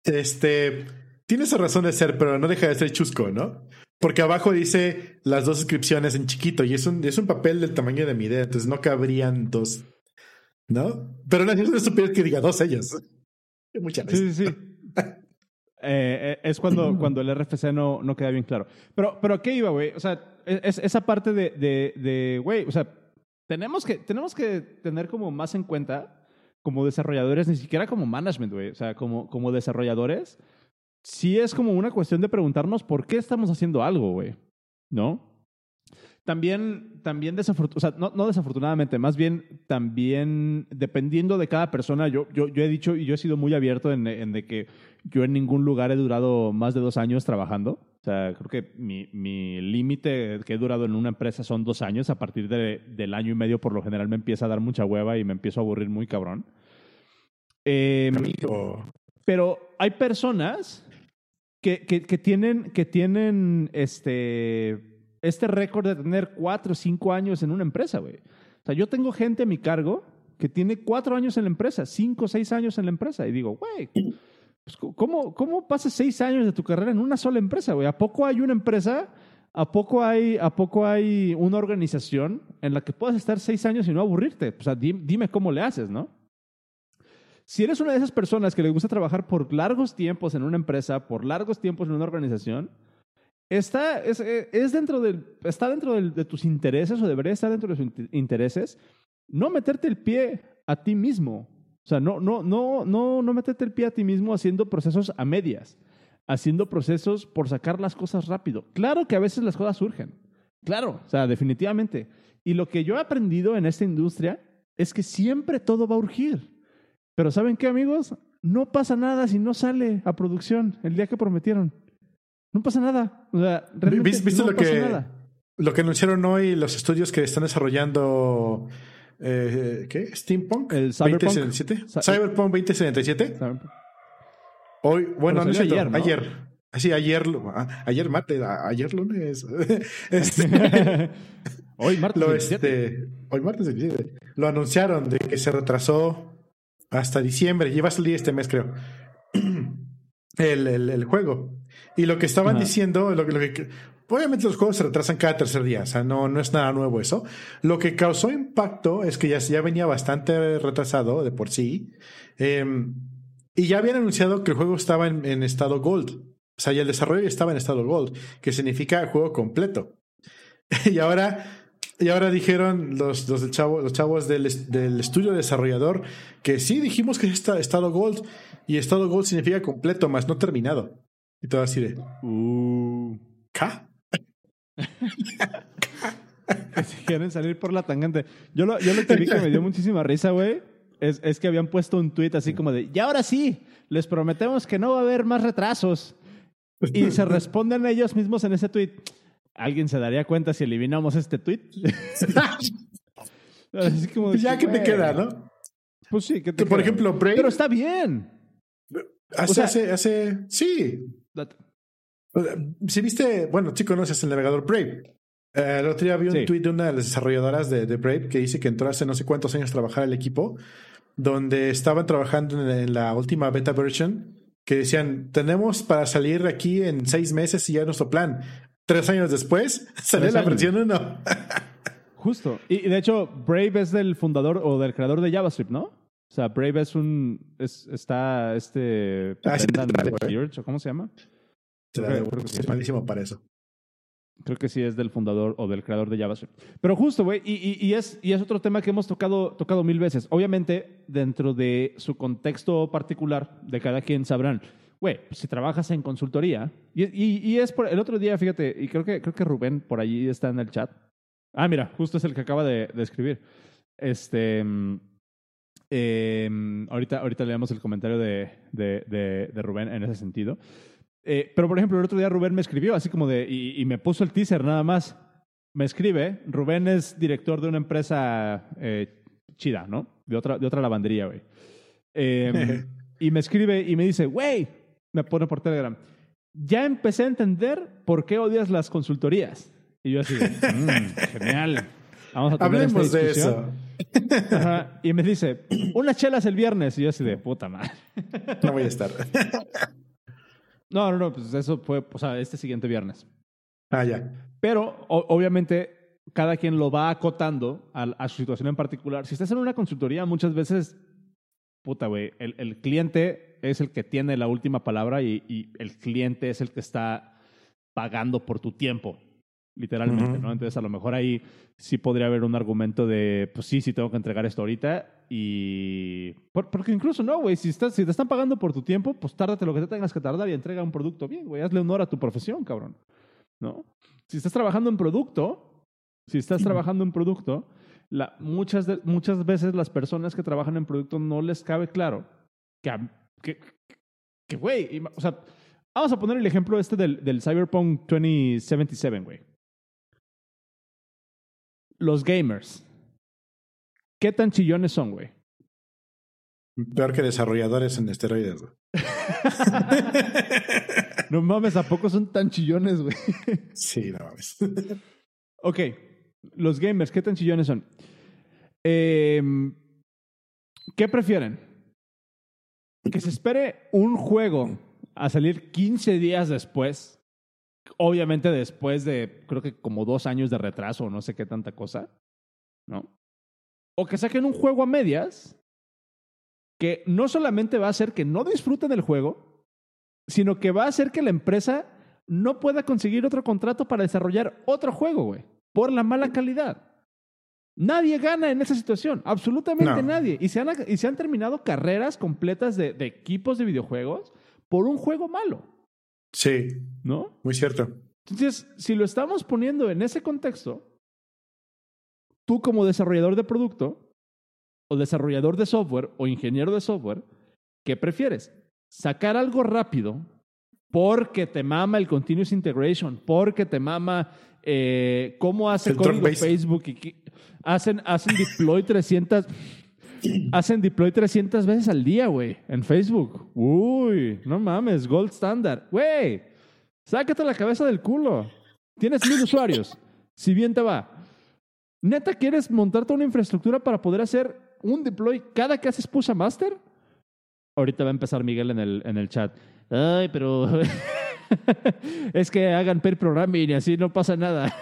este, tiene su razón de ser, pero no deja de ser chusco, ¿no? Porque abajo dice las dos inscripciones en chiquito y es un, es un papel del tamaño de mi idea, entonces no cabrían dos, ¿no? Pero no es estupidez que diga dos ellos. Muchas Sí, veces. sí, sí. Eh, eh, es cuando, cuando el RFC no, no queda bien claro. Pero, pero ¿a qué iba, güey? O sea, es, esa parte de, de, de, güey, o sea, tenemos que, tenemos que tener como más en cuenta como desarrolladores, ni siquiera como management, güey. O sea, como, como desarrolladores, sí es como una cuestión de preguntarnos por qué estamos haciendo algo, güey. ¿No? También, también desafortunadamente, o sea, no, no, desafortunadamente, más bien también dependiendo de cada persona, yo, yo, yo he dicho y yo he sido muy abierto en, en, de que yo en ningún lugar he durado más de dos años trabajando. O sea, creo que mi, mi límite que he durado en una empresa son dos años. A partir de, del año y medio, por lo general, me empieza a dar mucha hueva y me empiezo a aburrir muy cabrón. Eh, Amigo. pero hay personas que, que, que tienen, que tienen este este récord de tener cuatro o cinco años en una empresa, güey. O sea, yo tengo gente a mi cargo que tiene cuatro años en la empresa, cinco o seis años en la empresa. Y digo, güey, pues, ¿cómo, ¿cómo pasas seis años de tu carrera en una sola empresa, güey? ¿A poco hay una empresa? ¿A poco hay, ¿A poco hay una organización en la que puedas estar seis años y no aburrirte? O sea, dime, dime cómo le haces, ¿no? Si eres una de esas personas que le gusta trabajar por largos tiempos en una empresa, por largos tiempos en una organización, Está, es, es dentro del, está dentro de tus intereses o debería estar dentro de tus intereses no meterte el pie a ti mismo. O sea, no, no, no, no, no meterte el pie a ti mismo haciendo procesos a medias, haciendo procesos por sacar las cosas rápido. Claro que a veces las cosas surgen. Claro, o sea, definitivamente. Y lo que yo he aprendido en esta industria es que siempre todo va a urgir. Pero ¿saben qué, amigos? No pasa nada si no sale a producción el día que prometieron. No pasa nada. O sea, realmente ¿Viste, viste no lo, pasa que, nada. lo que anunciaron hoy los estudios que están desarrollando eh, ¿qué? Steampunk El Cyberpunk. 2077. Cyberpunk 2077. ¿Saben? Hoy, bueno, no es cierto, ayer, ¿no? ayer. Así, ayer, ah, ayer martes, ayer lunes. Este, Hoy, martes. lo, 27. este, hoy martes 27. Lo anunciaron de que se retrasó hasta diciembre. Lleva a salir este mes, creo. El, el, el juego. Y lo que estaban Ajá. diciendo, lo que, lo que- obviamente los juegos se retrasan cada tercer día, o sea, no, no es nada nuevo eso. Lo que causó impacto es que ya, ya venía bastante retrasado de por sí. Eh, y ya habían anunciado que el juego estaba en, en estado Gold. O sea, ya el desarrollo ya estaba en estado Gold, que significa juego completo. y ahora, y ahora dijeron los, los, chavo- los chavos del, del estudio desarrollador que sí dijimos que está estado Gold. Y estado Gold significa completo, más no terminado. Y todo así de. Uh. ¿Ca? que si quieren salir por la tangente. Yo lo, yo lo que vi que me dio muchísima risa, güey, es, es que habían puesto un tweet así como de, y ahora sí, les prometemos que no va a haber más retrasos. Y se responden ellos mismos en ese tweet. ¿Alguien se daría cuenta si eliminamos este tweet? Así como pues ya que te queda, ¿no? Pues sí, que te Por ejemplo, Brave. Pero está bien. Hace, hace, hace, sí. Si viste, bueno, sí conoces el navegador Brave. Eh, el otro día vi un tweet de una de las desarrolladoras de, de, Brave que dice que entró hace no sé cuántos años a trabajar el equipo, donde estaban trabajando en, en la última beta version, que decían, tenemos para salir aquí en seis meses y ya nuestro plan. Tres años después, sale la versión 1. Justo. Y de hecho, Brave es del fundador o del creador de JavaScript, ¿no? O sea, Brave es un. Es, está este. Ah, ¿Cómo se llama? Creo, que es malísimo para eso. Creo que sí es del fundador o del creador de JavaScript. Pero justo, güey, y, y, es, y es otro tema que hemos tocado, tocado mil veces. Obviamente, dentro de su contexto particular, de cada quien sabrán, güey, si trabajas en consultoría, y, y, es por el otro día, fíjate, y creo que, creo que Rubén por allí está en el chat. Ah, mira, justo es el que acaba de, de escribir. Este. Eh, ahorita, ahorita leemos el comentario de, de, de, de Rubén en ese sentido. Eh, pero, por ejemplo, el otro día Rubén me escribió así como de, y, me puso el teaser nada más. Me escribe, Rubén es director de una empresa eh, chida, ¿no? De otra, de otra lavandería, güey. Em, y me escribe y me dice, güey, me pone por Telegram, ya empecé a entender por qué odias las consultorías. Y yo así, mmm, genial. Vamos a tener Hablemos de eso. Y me dice, unas chelas el viernes. Y yo así de puta madre. No voy a estar. No, no, no, pues eso fue, o sea, este siguiente viernes. Ah, ya. Pero, obviamente, cada quien lo va acotando a, su situación en particular. Si estás en una consultoría, muchas veces, puta, güey, el, el, cliente es el que tiene la última palabra y, y, el cliente es el que está pagando por tu tiempo, literalmente, ¿no? Entonces, a lo mejor ahí sí podría haber un argumento de, pues sí, sí tengo que entregar esto ahorita y... porque incluso no, güey, si, si te están pagando por tu tiempo, pues tárdate lo que te tengas que tardar y entrega un producto bien, güey. Hazle honor a tu profesión, cabrón. ¿No? Si estás trabajando en producto, si estás trabajando en producto, la, muchas, muchas veces las personas que trabajan en producto no les cabe claro que, que, güey, o sea, vamos a poner el ejemplo este del, del Cyberpunk 2077, güey. Los gamers ¿Qué tan chillones son, güey? Peor que desarrolladores en esteroides, güey. no mames, ¿a poco son tan chillones, güey? sí, no mames. ok, los gamers, ¿qué tan chillones son? Em, ¿Qué prefieren? Que se espere un juego a salir 15 días después. Obviamente después de, creo que como dos años de retraso o no sé qué tanta cosa. ¿No? o que saquen un juego a medias que no solamente va a hacer que no disfruten el juego, sino que va a hacer que la empresa no pueda conseguir otro contrato para desarrollar otro juego, güey, por la mala calidad. Nadie gana en esa situación, absolutamente nadie. Y se, han, y se han terminado carreras completas de, de equipos de videojuegos por un juego malo. Sí. ¿No? Muy cierto. Entonces, si lo estamos poniendo en ese contexto, tú como desarrollador de producto o desarrollador de software o ingeniero de software, ¿qué prefieres? Sacar algo rápido porque te mama el continuous integration, porque te mama eh, cómo hace código Facebook y hacen, hacen deploy 300 hacen deploy 300 veces al día, güey, en Facebook. Uy, no mames, gold standard. Güey, sácate la cabeza del culo. Tienes mil usuarios. Si bien te va. ¿Neta quieres montarte una infraestructura para poder hacer un deploy cada que haces push a master? Ahorita va a empezar Miguel en el, en el chat. Ay, pero es que hagan per programming y así no pasa nada.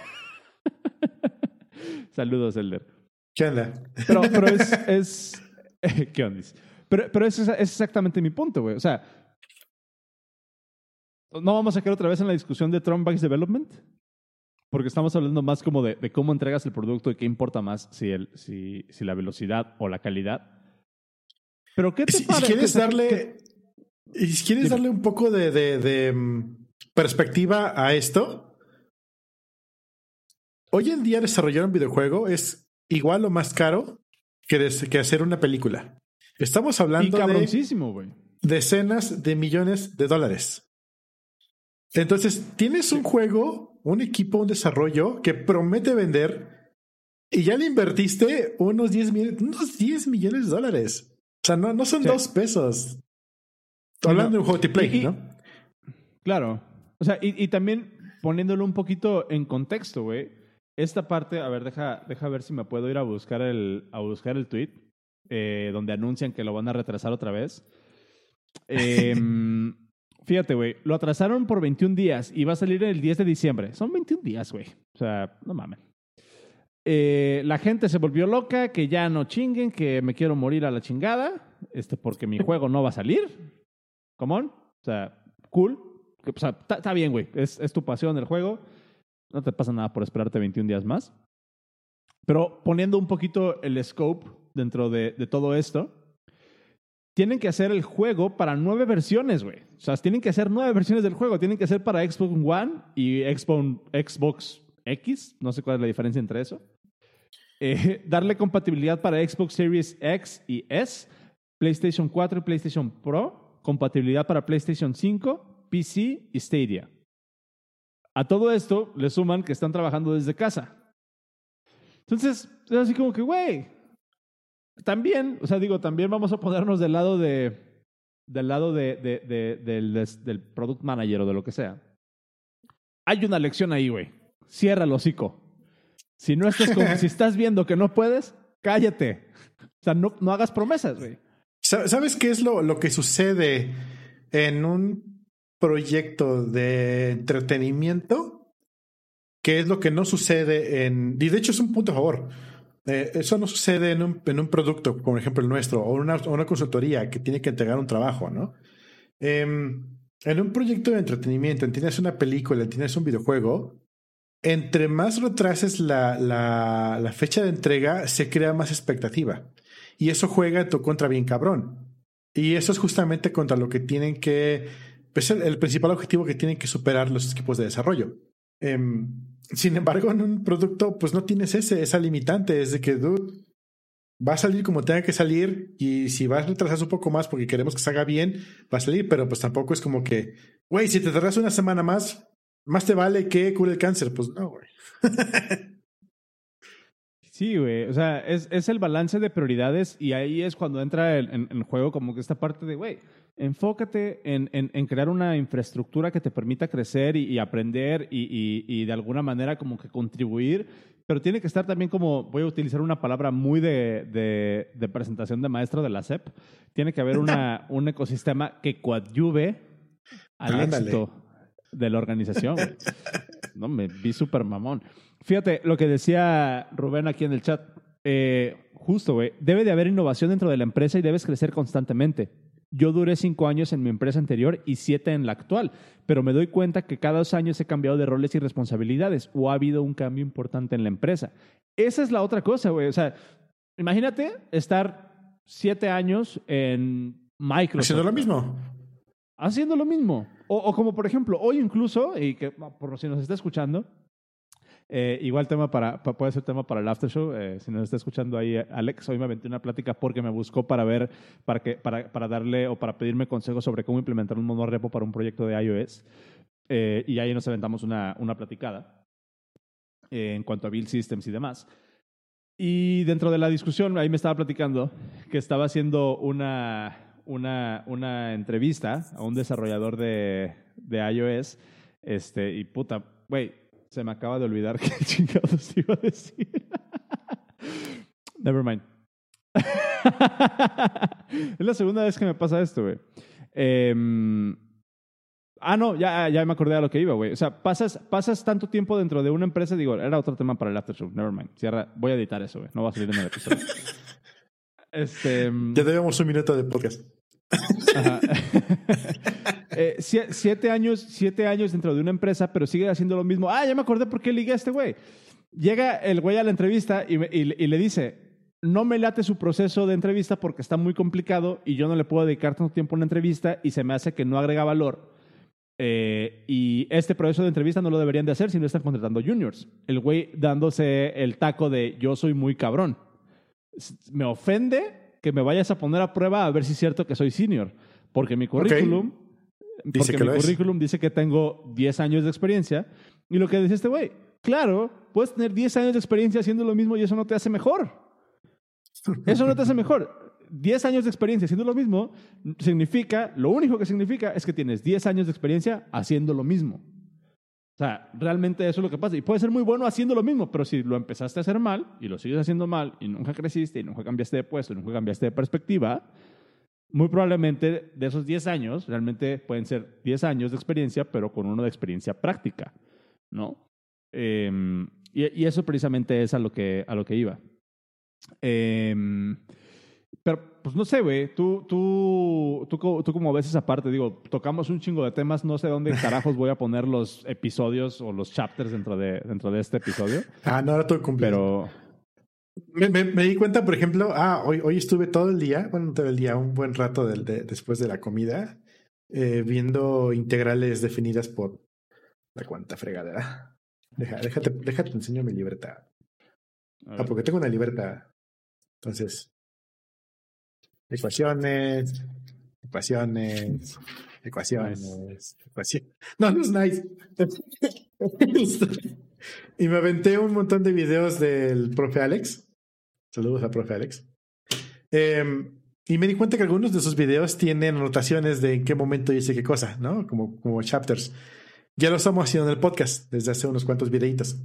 Saludos, Elder. ¿Qué onda? Pero, pero es, es ¿Qué onda? Pero, pero es, es exactamente mi punto, güey. O sea, ¿no vamos a quedar otra vez en la discusión de Trump Base Development? Porque estamos hablando más como de, de, cómo entregas el producto y qué importa más, si, el, si, si la velocidad o la calidad. Pero ¿qué te si, parece? Si quieres darle, y si quieres darle un poco de, de, de, mm, perspectiva a esto, hoy en día desarrollar un videojuego es igual o más caro que, que hacer una película. Estamos hablando de decenas de millones de dólares. Entonces, tienes un juego, un equipo, un desarrollo que promete vender y ya le invertiste unos 10, unos 10 millones de dólares. O sea, no, no son dos pesos. Hablando de un juego play, ¿no? Claro. O sea, y, y también poniéndolo un poquito en contexto, güey. Esta parte, a ver, deja, deja ver si me puedo ir a buscar el, a buscar el tweet eh, donde anuncian que lo van a retrasar otra vez. Em, fíjate, güey, lo atrasaron por 21 días y va a salir el 10 de diciembre. Son 21 días, güey. O sea, no mames. Eh, la gente se volvió loca, que ya no chinguen, que me quiero morir a la chingada, este, porque mi juego no va a salir. ¿Cómo? O sea, cool. O sea, está bien, güey. Es, es tu pasión el juego. No te pasa nada por esperarte 21 días más. Pero poniendo un poquito el scope dentro de, todo esto, tienen que hacer el juego para nueve versiones, güey. O sea, tienen que hacer nueve versiones del juego. Tienen que ser para Xbox One y Xbox, Xbox X. No sé cuál es la diferencia entre eso. Eh, darle compatibilidad para Xbox Series X y S, PlayStation 4 y PlayStation Pro, compatibilidad para PlayStation 5, PC y Stadia. A todo esto le suman que están trabajando desde casa. Entonces, es así como que, güey, también, o sea, digo, también vamos a ponernos del lado de, del lado de, de, del, del product manager o de lo que sea. Hay una lección ahí, güey. Cierra el hocico. Si no estás como, si estás viendo que no puedes, cállate. O sea, no, no hagas promesas, güey. ¿Sabes qué es lo, lo que sucede en un proyecto de entretenimiento? ¿Qué es lo que no sucede en... Y de hecho es un punto a favor. Eh, eso no sucede en un, en un producto, como ejemplo el nuestro, o una, una consultoría que tiene que entregar un trabajo, ¿no? Em, en un proyecto de entretenimiento, tienes una película, tienes un videojuego, entre más retrases la, la, fecha de entrega, se crea más expectativa. Y eso juega en tu contra bien cabrón. Y eso es justamente contra lo que tienen que... Es el, el principal objetivo que tienen que superar los equipos de desarrollo. Em, sin embargo, en un producto, pues no tienes ese, esa limitante. Es de que, dude, va a salir como tenga que salir y si vas a retrasar un poco más porque queremos que salga bien, va a salir, pero pues tampoco es como que, güey, si te tardas una semana más, más te vale que cure el cáncer. Pues no, güey. sí, güey. O sea, es, es, el balance de prioridades y ahí es cuando entra el, en, en juego como que esta parte de, güey, enfócate en, en, en, crear una infraestructura que te permita crecer y, y aprender y, y, y, de alguna manera como que contribuir, pero tiene que estar también como, voy a utilizar una palabra muy de, de, de presentación de maestro de la SEP, tiene que haber una, un ecosistema que coadyuve al éxito de la organización. No, me vi súper mamón. Fíjate lo que decía Rubén aquí en el chat. Eh, justo, güey. Debe de haber innovación dentro de la empresa y debes crecer constantemente. Yo duré cinco años en mi empresa anterior y siete en la actual, pero me doy cuenta que cada dos años he cambiado de roles y responsabilidades o ha habido un cambio importante en la empresa. Esa es la otra cosa, güey. O sea, imagínate estar siete años en Microsoft. Haciendo lo mismo. Haciendo lo mismo. O, o como por ejemplo, hoy incluso, y que por si nos está escuchando, eh, igual tema para, puede ser tema para el after show. Eh, si nos está escuchando ahí, Alex, hoy me aventé una plática porque me buscó para ver, para, que, para, para darle o para pedirme consejos sobre cómo implementar un monorepo para un proyecto de iOS. Eh, y ahí nos aventamos una, una platicada en cuanto a build systems y demás. Y dentro de la discusión, ahí me estaba platicando que estaba haciendo una, una, una entrevista a un desarrollador de, de iOS. Este, y puta, güey, se me acaba de olvidar qué chingados iba a decir. Never mind. es la segunda vez que me pasa esto, güey. Eh, ah, no, ya, ya me acordé de lo que iba, güey. O sea, pasas, pasas tanto tiempo dentro de una empresa, digo, era otro tema para el after show. Never mind. Cierra, voy a editar eso, güey. No va a salir en el episodio. este, ya debemos un minuto de podcast. Eh, siete, años, siete años dentro de una empresa, pero sigue haciendo lo mismo. Ah, ya me acordé por qué ligué a este güey. Llega el güey a la entrevista y, y, y, le dice, no me late su proceso de entrevista porque está muy complicado y yo no le puedo dedicar tanto tiempo a una entrevista y se me hace que no agrega valor. Eh, y este proceso de entrevista no lo deberían de hacer si no están contratando juniors. El güey dándose el taco de yo soy muy cabrón. Me ofende que me vayas a poner a prueba a ver si es cierto que soy senior. Porque mi currículum, Dice porque que mi lo es. currículum dice que tengo 10 años de experiencia. Y lo que dice este güey, claro, puedes tener 10 años de experiencia haciendo lo mismo y eso no te hace mejor. Eso no te hace mejor. 10 años de experiencia haciendo lo mismo significa, lo único que significa es que tienes 10 años de experiencia haciendo lo mismo. O sea, realmente eso es lo que pasa. Y puede ser muy bueno haciendo lo mismo, pero si lo empezaste a hacer mal y lo sigues haciendo mal y nunca creciste y nunca cambiaste de puesto y nunca cambiaste de perspectiva, muy probablemente de esos 10 años, realmente pueden ser 10 años de experiencia, pero con uno de experiencia práctica, ¿no? Eh, y, y, eso precisamente es a lo que, a lo que iba. Eh, pero, pues no sé, güey, tú, tú, tú, tú como ves esa parte, digo, tocamos un chingo de temas, no sé dónde carajos voy a poner los episodios o los chapters dentro de, dentro de este episodio. Ah, no, era todo completo. Pero... Me, me, me, di cuenta, por ejemplo, ah, hoy, hoy estuve todo el día, bueno, todo el día, un buen rato del, de, después de la comida, eh, viendo integrales definidas por la cuanta fregadera. Deja, déjate, déjate, enseño mi libreta. Ah, porque tengo una libreta. Entonces, ecuaciones, ecuaciones, ecuaciones, ecuaciones. No, no es nice. y me aventé un montón de videos del profe Alex. Saludos al profe Alex. Eh, y me di cuenta que algunos de sus videos tienen anotaciones de en qué momento hice qué cosa, ¿no? Como, como chapters. Ya lo estamos haciendo en el podcast desde hace unos cuantos videitos.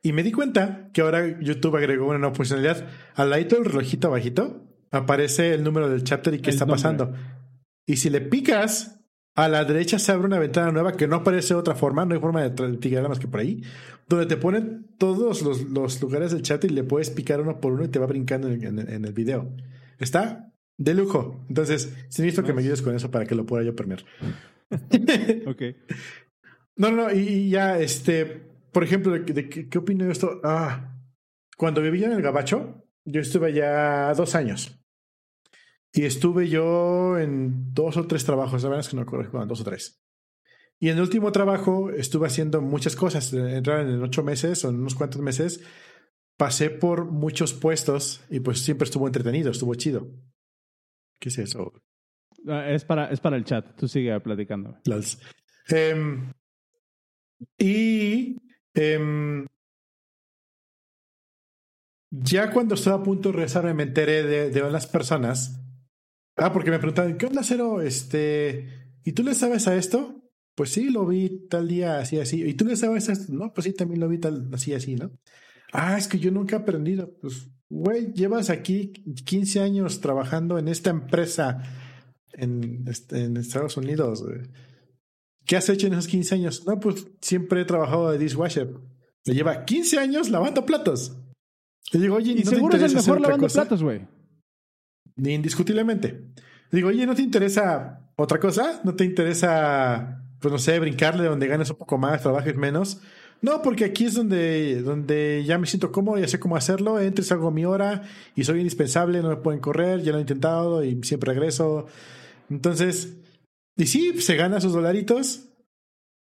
Y me di cuenta que ahora YouTube agregó una nueva funcionalidad. Al ladito del relojito abajito aparece el número del chapter y qué está nombre. pasando. Y si le picas, a la derecha se abre una ventana nueva que no aparece de otra forma, no hay forma de tigrar más que por ahí, donde te ponen todos los, los, lugares del chat y le puedes picar uno por uno y te va brincando en, en, en el video. Está de lujo. Entonces, sí necesito que me ayudes con eso para que lo pueda yo premiar. ok. No, no, y, y ya, este, por ejemplo, ¿de, de, de qué opino de esto? Ah, cuando vivía en el Gabacho, yo estuve allá dos años. Y estuve yo en dos o tres trabajos, la verdad es que no recuerdo, bueno, dos o tres. Y en el último trabajo estuve haciendo muchas cosas. Entraron en ocho meses o en unos cuantos meses. Pasé por muchos puestos y pues siempre estuvo entretenido, estuvo chido. ¿Qué es eso? Uh, es, para, es para el chat. Tú sigue platicando. Eh, y eh, ya cuando estaba a punto de regresarme me enteré de, de unas personas. Ah, porque me preguntaban, ¿qué onda, Cero? Este, ¿y tú le sabes a esto? Pues sí, lo vi tal día así, así. ¿Y tú le sabes a esto? No, pues sí, también lo vi tal así, así, ¿no? Ah, es que yo nunca he aprendido. Pues, güey, llevas aquí 15 años trabajando en esta empresa en, en Estados Unidos. Güey. ¿Qué has hecho en esos 15 años? No, pues siempre he trabajado de dishwasher. Me lleva 15 años lavando platos. Le digo, oye, y ¿no seguro te es el mejor lavando cosa? platos, güey. Indiscutiblemente. Le digo, oye, ¿no te interesa otra cosa? ¿No te interesa, pues no sé, brincarle donde ganes un poco más, trabajes menos? No, porque aquí es donde, donde ya me siento cómodo, ya sé cómo hacerlo, salgo a mi hora y soy indispensable, no me pueden correr, ya lo he intentado y siempre regreso. Entonces, y sí, se gana sus dolaritos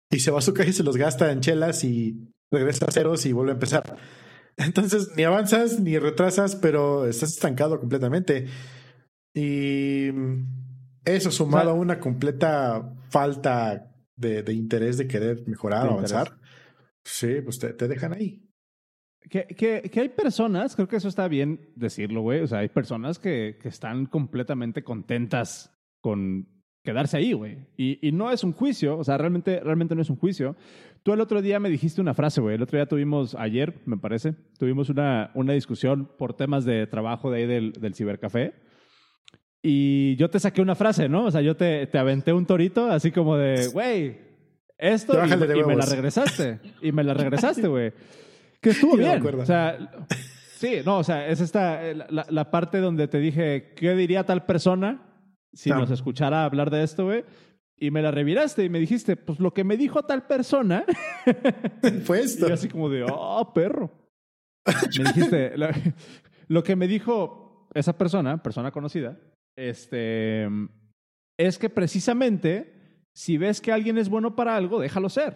y se va a su caja y se los gasta en chelas y regresa a ceros y vuelve a empezar. Entonces, ni avanzas ni retrasas, pero estás estancado completamente. Y eso sumado a una completa falta de, de, interés de querer mejorar o avanzar, sí, pues te, te dejan ahí. Que, que, que, hay personas, creo que eso está bien decirlo, güey. O sea, hay personas que, que están completamente contentas con quedarse ahí, güey. Y, y, no es un juicio, o sea, realmente, realmente no es un juicio. Tú el otro día me dijiste una frase, güey. El otro día tuvimos, ayer, me parece, tuvimos una, una discusión por temas de trabajo de ahí del, del cibercafé. Y yo te saqué una frase, ¿no? O sea, yo te, te aventé un torito así como de, güey, esto y, y, me la regresaste. y me la regresaste, güey. Que estuvo bien. O sea, sí, no, o sea, es esta, la, la parte donde te dije, ¿qué diría tal persona si no. nos escuchara hablar de esto, güey? Y me la reviraste y me dijiste, pues lo que me dijo tal persona. Fue esto. Y así como de, oh, perro. me dijiste, lo, lo que me dijo esa persona, persona conocida, este, es que precisamente Si ves que alguien es bueno para algo, déjalo ser.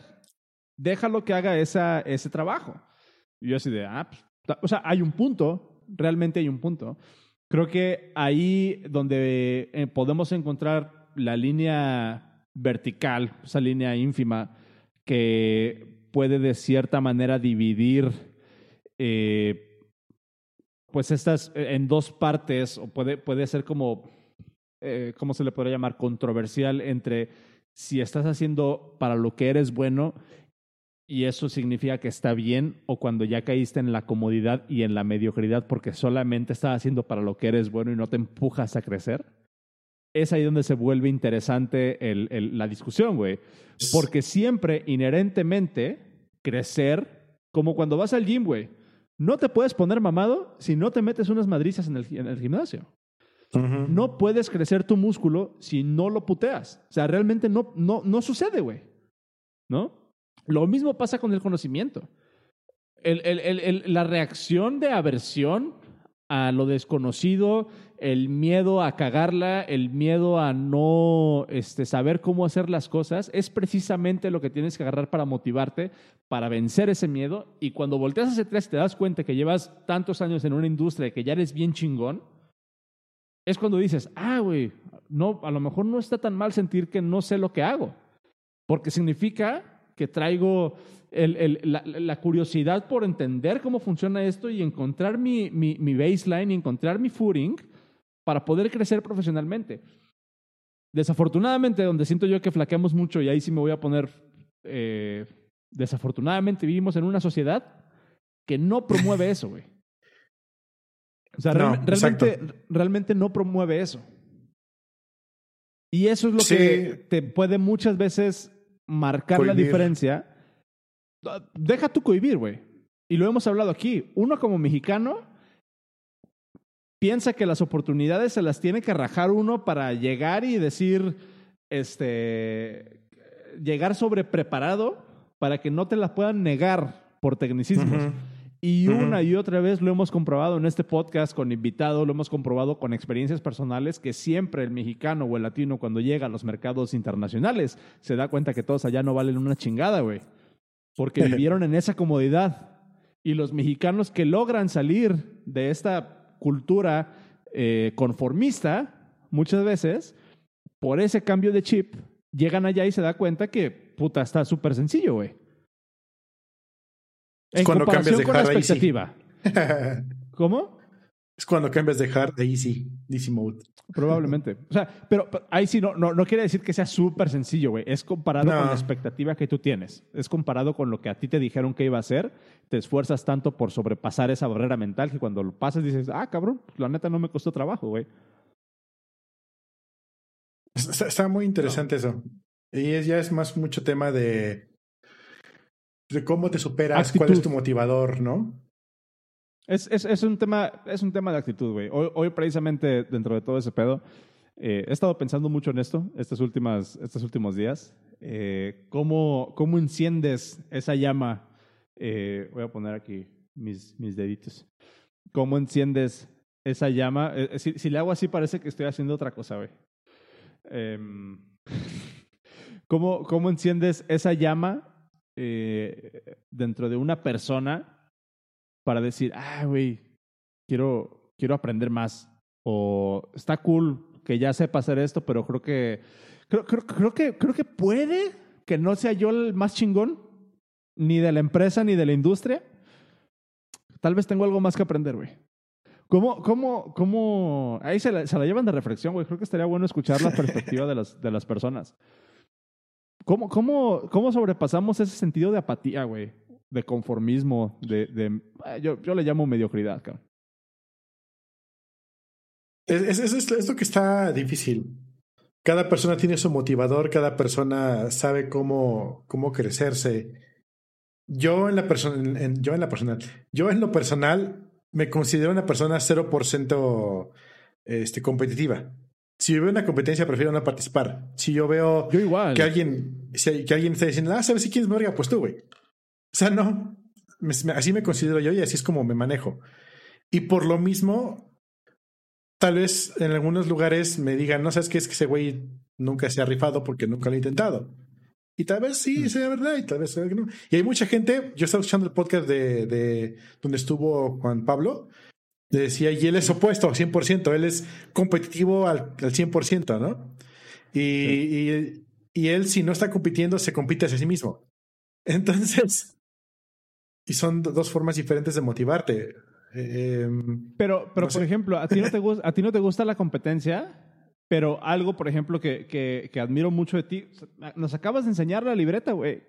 Déjalo que haga esa, ese trabajo. Y yo así de, ah, pues, o sea, hay un punto, realmente hay un punto. Creo que ahí donde eh, podemos encontrar la línea vertical, esa línea ínfima que puede de cierta manera dividir eh, pues estas eh, en dos partes, o puede, puede ser como, eh, ¿cómo se le podría llamar? Controversial entre si estás haciendo para lo que eres bueno y eso significa que está bien o cuando ya caíste en la comodidad y en la mediocridad porque solamente estás haciendo para lo que eres bueno y no te empujas a crecer. Es ahí donde se vuelve interesante la discusión, güey. Porque siempre, inherentemente, crecer, como cuando vas al gym, güey no te puedes poner mamado si no te metes unas madrizas en el, en el gimnasio. No puedes crecer tu músculo si no lo puteas. O sea, realmente no, no, no sucede, güey. ¿No? Lo mismo pasa con el conocimiento. El, el, el, la reacción de aversión a lo desconocido, el miedo a cagarla, el miedo a no este, saber cómo hacer las cosas, es precisamente lo que tienes que agarrar para motivarte, para vencer ese miedo. Y cuando volteas hacia atrás y te das cuenta que llevas tantos años en una industria que ya eres bien chingón, es cuando dices, ah, güey, no, a lo mejor no está tan mal sentir que no sé lo que hago, porque significa que traigo el, el, la, la, curiosidad por entender cómo funciona esto y encontrar mi, mi, mi baseline y encontrar mi footing para poder crecer profesionalmente. Desafortunadamente, donde siento yo que flaqueamos mucho, y ahí sí me voy a poner, eh, desafortunadamente vivimos en una sociedad que no promueve eso, güey. O sea, no, realmente, realmente no promueve eso. Y eso es lo sí. que te puede muchas veces marcar la diferencia. Deja tu cohibir, güey. Y lo hemos hablado aquí. Uno como mexicano piensa que las oportunidades se las tiene que rajar uno para llegar y decir, este, llegar sobre preparado para que no te las puedan negar por tecnicismos. Uh -huh. Y una uh -huh. y otra vez lo hemos comprobado en este podcast con invitados, lo hemos comprobado con experiencias personales, que siempre el mexicano o el latino cuando llega a los mercados internacionales se da cuenta que todos allá no valen una chingada, güey. Porque vivieron en esa comodidad. Y los mexicanos que logran salir de esta cultura eh, conformista, muchas veces, por ese cambio de chip, llegan allá y se da cuenta que, puta, está súper sencillo, güey. En cuando comparación cambias de con la expectativa. ¿Cómo? Es cuando cambias de hard a easy, easy mode. Probablemente. O sea, pero, pero ahí sí no, no, no, quiere decir que sea súper sencillo, güey. Es comparado no. con la expectativa que tú tienes. Es comparado con lo que a ti te dijeron que iba a ser. Te esfuerzas tanto por sobrepasar esa barrera mental que cuando lo pasas dices, ah, cabrón, la neta no me costó trabajo, güey. Está, está, muy interesante no. eso. Y es, ya es más mucho tema de, de cómo te superas, Actitud. cuál es tu motivador, ¿no? Es, es, es, un, tema, es un tema de actitud, güey. Hoy, hoy, precisamente, dentro de todo ese pedo, eh, he estado pensando mucho en esto estos, últimas, estos últimos días. Eh, ¿cómo, ¿Cómo enciendes esa llama? Eh, voy a poner aquí mis, mis deditos. ¿Cómo enciendes esa llama? Eh, si, si, le hago así, parece que estoy haciendo otra cosa, güey. Em, ¿cómo, ¿Cómo enciendes esa llama dentro de una persona? Para decir, ah, güey, quiero, quiero aprender más. O está cool que ya sepa hacer esto, pero creo que, creo, creo, creo que, creo que puede que no sea yo el más chingón, ni de la empresa, ni de la industria. Tal vez tengo algo más que aprender, güey. ¿Cómo, cómo, cómo? Ahí se la, se la llevan de reflexión, güey. Creo que estaría bueno escuchar la perspectiva de las, de las personas. ¿Cómo, cómo, ¿Cómo sobrepasamos ese sentido de apatía, güey? De conformismo, de, de eh, yo, yo, le llamo mediocridad, cabrón. Es, es, es, es, lo que está difícil. Cada persona tiene su motivador, cada persona sabe cómo, cómo crecerse. Yo en la persona, en, yo en la personal, yo en lo personal me considero una persona 0% este, competitiva. Si yo veo una competencia, prefiero no participar. Si yo veo yo igual. que alguien, si, que alguien está diciendo, ah, ¿sabes si quieres verga? Pues tú, güey. O sea, no, me, así me considero yo y así es como me manejo. Y por lo mismo, tal vez en algunos lugares me digan, no sabes qué es que ese güey nunca se ha rifado porque nunca lo ha intentado. Y tal vez sí mm. sea verdad y tal vez sea que no. Y hay mucha gente, yo estaba escuchando el podcast de, de donde estuvo Juan Pablo, decía, y él es opuesto, 100%, él es competitivo al, al 100%, ¿no? Y, y, y, él, si no está compitiendo, se compite hacia sí mismo. Entonces, y son dos formas diferentes de motivarte. Em, pero, pero por ejemplo, ¿a ti, no te gusta, ¿a ti no te gusta la competencia? Pero algo, por ejemplo, que, que, que admiro mucho de ti, nos acabas de enseñar la libreta, güey.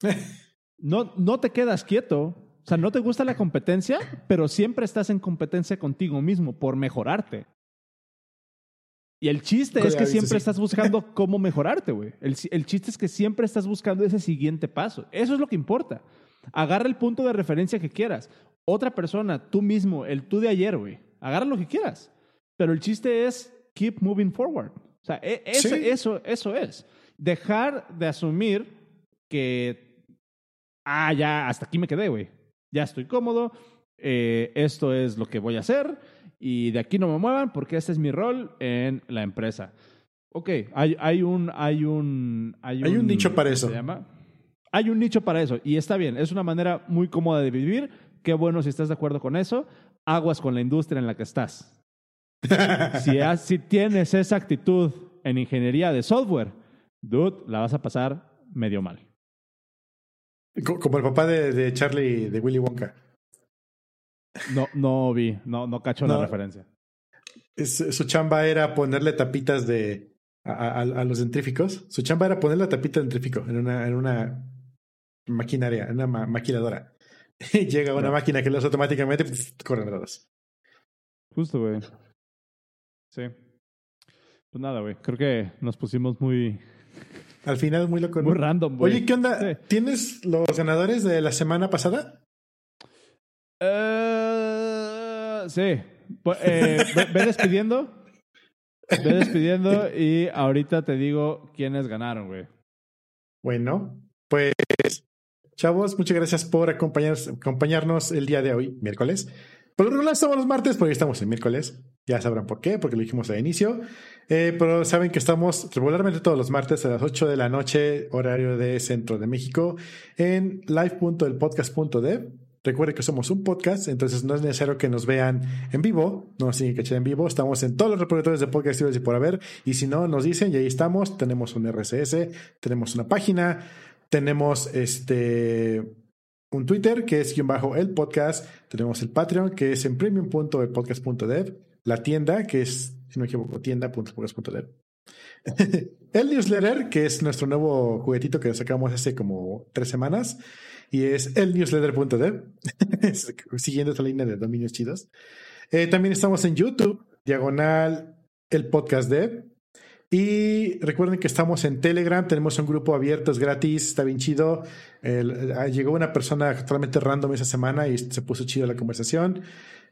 No, no te quedas quieto. O sea, no te gusta la competencia, pero siempre estás en competencia contigo mismo por mejorarte. Y el chiste es que siempre estás buscando cómo mejorarte, güey. El, el, chiste es que siempre estás buscando ese siguiente paso. Eso es lo que importa. Agarra el punto de referencia que quieras. Otra persona, tú mismo, el tú de ayer, güey. Agarra lo que quieras. Pero el chiste es keep moving forward. O sea, e, eso, eso, eso es. Dejar de asumir que, ah, ya, hasta aquí me quedé, güey. Ya estoy cómodo, eh, esto es lo que voy a hacer y de aquí no me muevan porque este es mi rol en la empresa. Ok, hay, hay un... Hay un, hay un, nicho para eso. Se llama? Hay un nicho para eso y está bien, es una manera muy cómoda de vivir. Qué bueno si estás de acuerdo con eso. Aguas con la industria en la que estás. si, si tienes esa actitud en ingeniería de software, dude, la vas a pasar medio mal. Como el papá de, de Charlie, de Willy Wonka. No, no vi, no, no cacho la referencia. su chamba era ponerle tapitas de a, a, los dentríficos. Su chamba era ponerle la tapita de dentrífico en una, en una maquinaria, una maquiladora. Y llega una máquina que lo hace automáticamente, corren todos. Justo, güey. Sí. Pues nada, güey. Creo que nos pusimos muy. Al final, muy loco. Muy random, güey. Oye, ¿qué onda? ¿Tienes los ganadores de la semana pasada? Uh, sí. Pues, eh, ve, despidiendo. Ve despidiendo y ahorita te digo quiénes ganaron, güey. Bueno, pues, chavos, muchas gracias por acompañarnos el día de hoy, miércoles. Por lo regular estamos los martes porque estamos el miércoles. Ya sabrán por qué, porque lo dijimos al inicio. Eh, pero saben que estamos regularmente todos los martes a las 8 de la noche, horario de Centro de México, en live.elpodcast.dev. Recuerden que somos un podcast, entonces no es necesario que nos vean en vivo, no nos tienen que echar en vivo. Estamos en todos los repositorios de podcast y por haber. Y si no, nos dicen y ahí estamos. Tenemos un RSS, tenemos una página, tenemos este un Twitter que es guion bajo el podcast, tenemos el Patreon que es en premium.elpodcast.dev, la tienda que es, si no me equivoco, tienda.podcast.dev. el newsletter, que es nuestro nuevo juguetito que sacamos hace como tres semanas, y es el newsletter.dev, siguiendo esta línea de dominios chidos. Eh, también estamos en YouTube, diagonal el podcast dev, y recuerden que estamos en Telegram, tenemos un grupo abierto, es gratis, está bien chido. Ah, llegó una persona totalmente random esa semana y se puso chido la conversación.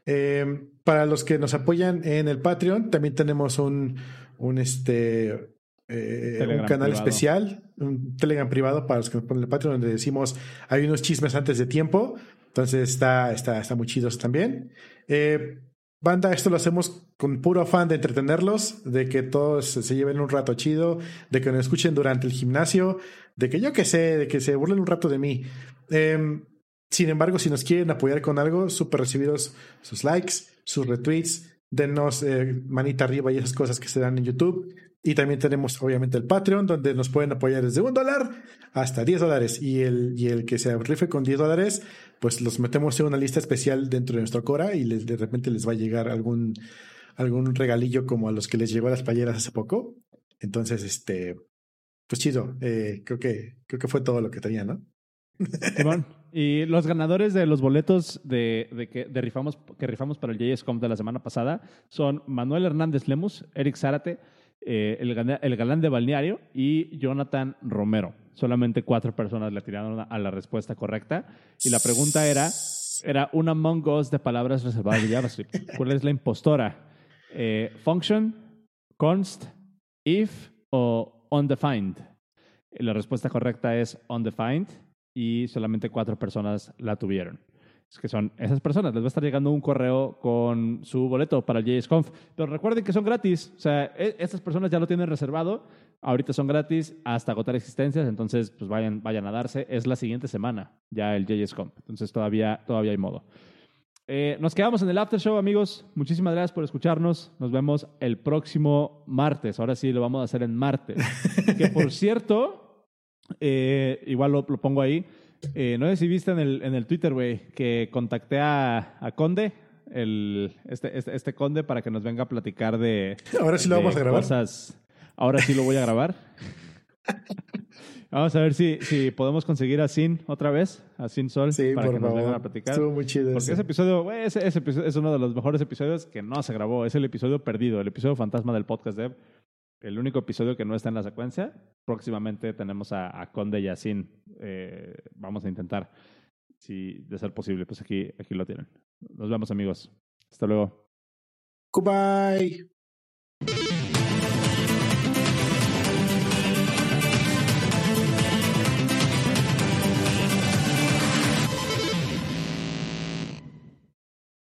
Eh, para los que nos apoyan en el Patreon, también tenemos un, un, este, eh, un canal especial, un Telegram privado para los que nos ponen el Patreon, donde decimos hay unos chismes antes de tiempo. Entonces está, está, está muy chido también. Eh, Banda, esto lo hacemos con puro afán de entretenerlos, de que todos se lleven un rato chido, de que nos escuchen durante el gimnasio, de que yo que sé, de que se burlen un rato de mí. Em, sin embargo, si nos quieren apoyar con algo, súper recibiros sus likes, sus retweets, denos eh, manita arriba y esas cosas que se dan en YouTube. Y también tenemos obviamente el Patreon, donde nos pueden apoyar desde un dólar hasta 10 dólares. Y el, y el que se rife con 10 dólares, pues los metemos en una lista especial dentro de nuestro Cora y de repente les va a llegar algún, algún regalillo como a los que les llegó a las playeras hace poco. Entonces, este, pues chido. Eh, creo que, creo que fue todo lo que tenía, ¿no? y los ganadores de los boletos de, de que de rifamos, que rifamos para el JSCOM de la semana pasada son Manuel Hernández Lemus, Eric Zárate, eh, el, galán de balneario y Jonathan Romero. Solamente cuatro personas le tiraron a la respuesta correcta. Y la pregunta era, era una Among Us de palabras reservadas de JavaScript. ¿Cuál es la impostora? Eh, function, const, if o undefined. La respuesta correcta es undefined y solamente cuatro personas la tuvieron. Que son esas personas. Les va a estar llegando un correo con su boleto para el JSConf. Pero recuerden que son gratis. O sea, e, estas personas ya lo tienen reservado. Ahorita son gratis hasta agotar existencias. Entonces, pues vayan, vayan a darse. Es la siguiente semana ya el JSConf. Entonces, todavía, todavía hay modo. Eh, nos quedamos en el after show, amigos. Muchísimas gracias por escucharnos. Nos vemos el próximo martes. Ahora sí lo vamos a hacer en martes. que por cierto, eh, igual lo, pongo ahí. Eh, no sé si viste en el, en el Twitter, güey, que contacté a, a Conde, el, este, este, este, Conde, para que nos venga a platicar de. Ahora sí lo vamos a grabar. Ahora sí lo voy a grabar. Vamos a ver si, si podemos conseguir a Sin otra vez, a Sin Sol, para que nos vengan a platicar. Estuvo muy chido. Porque ese, episodio, ese, episodio es uno de los mejores episodios que no se grabó. Es el episodio perdido, el episodio fantasma del podcast Dev. El único episodio que no está en la secuencia. Próximamente tenemos a, Conde a Sin. Eh, vamos a intentar, si de ser posible, pues aquí, aquí lo tienen. Nos vemos, amigos. Hasta luego. Goodbye.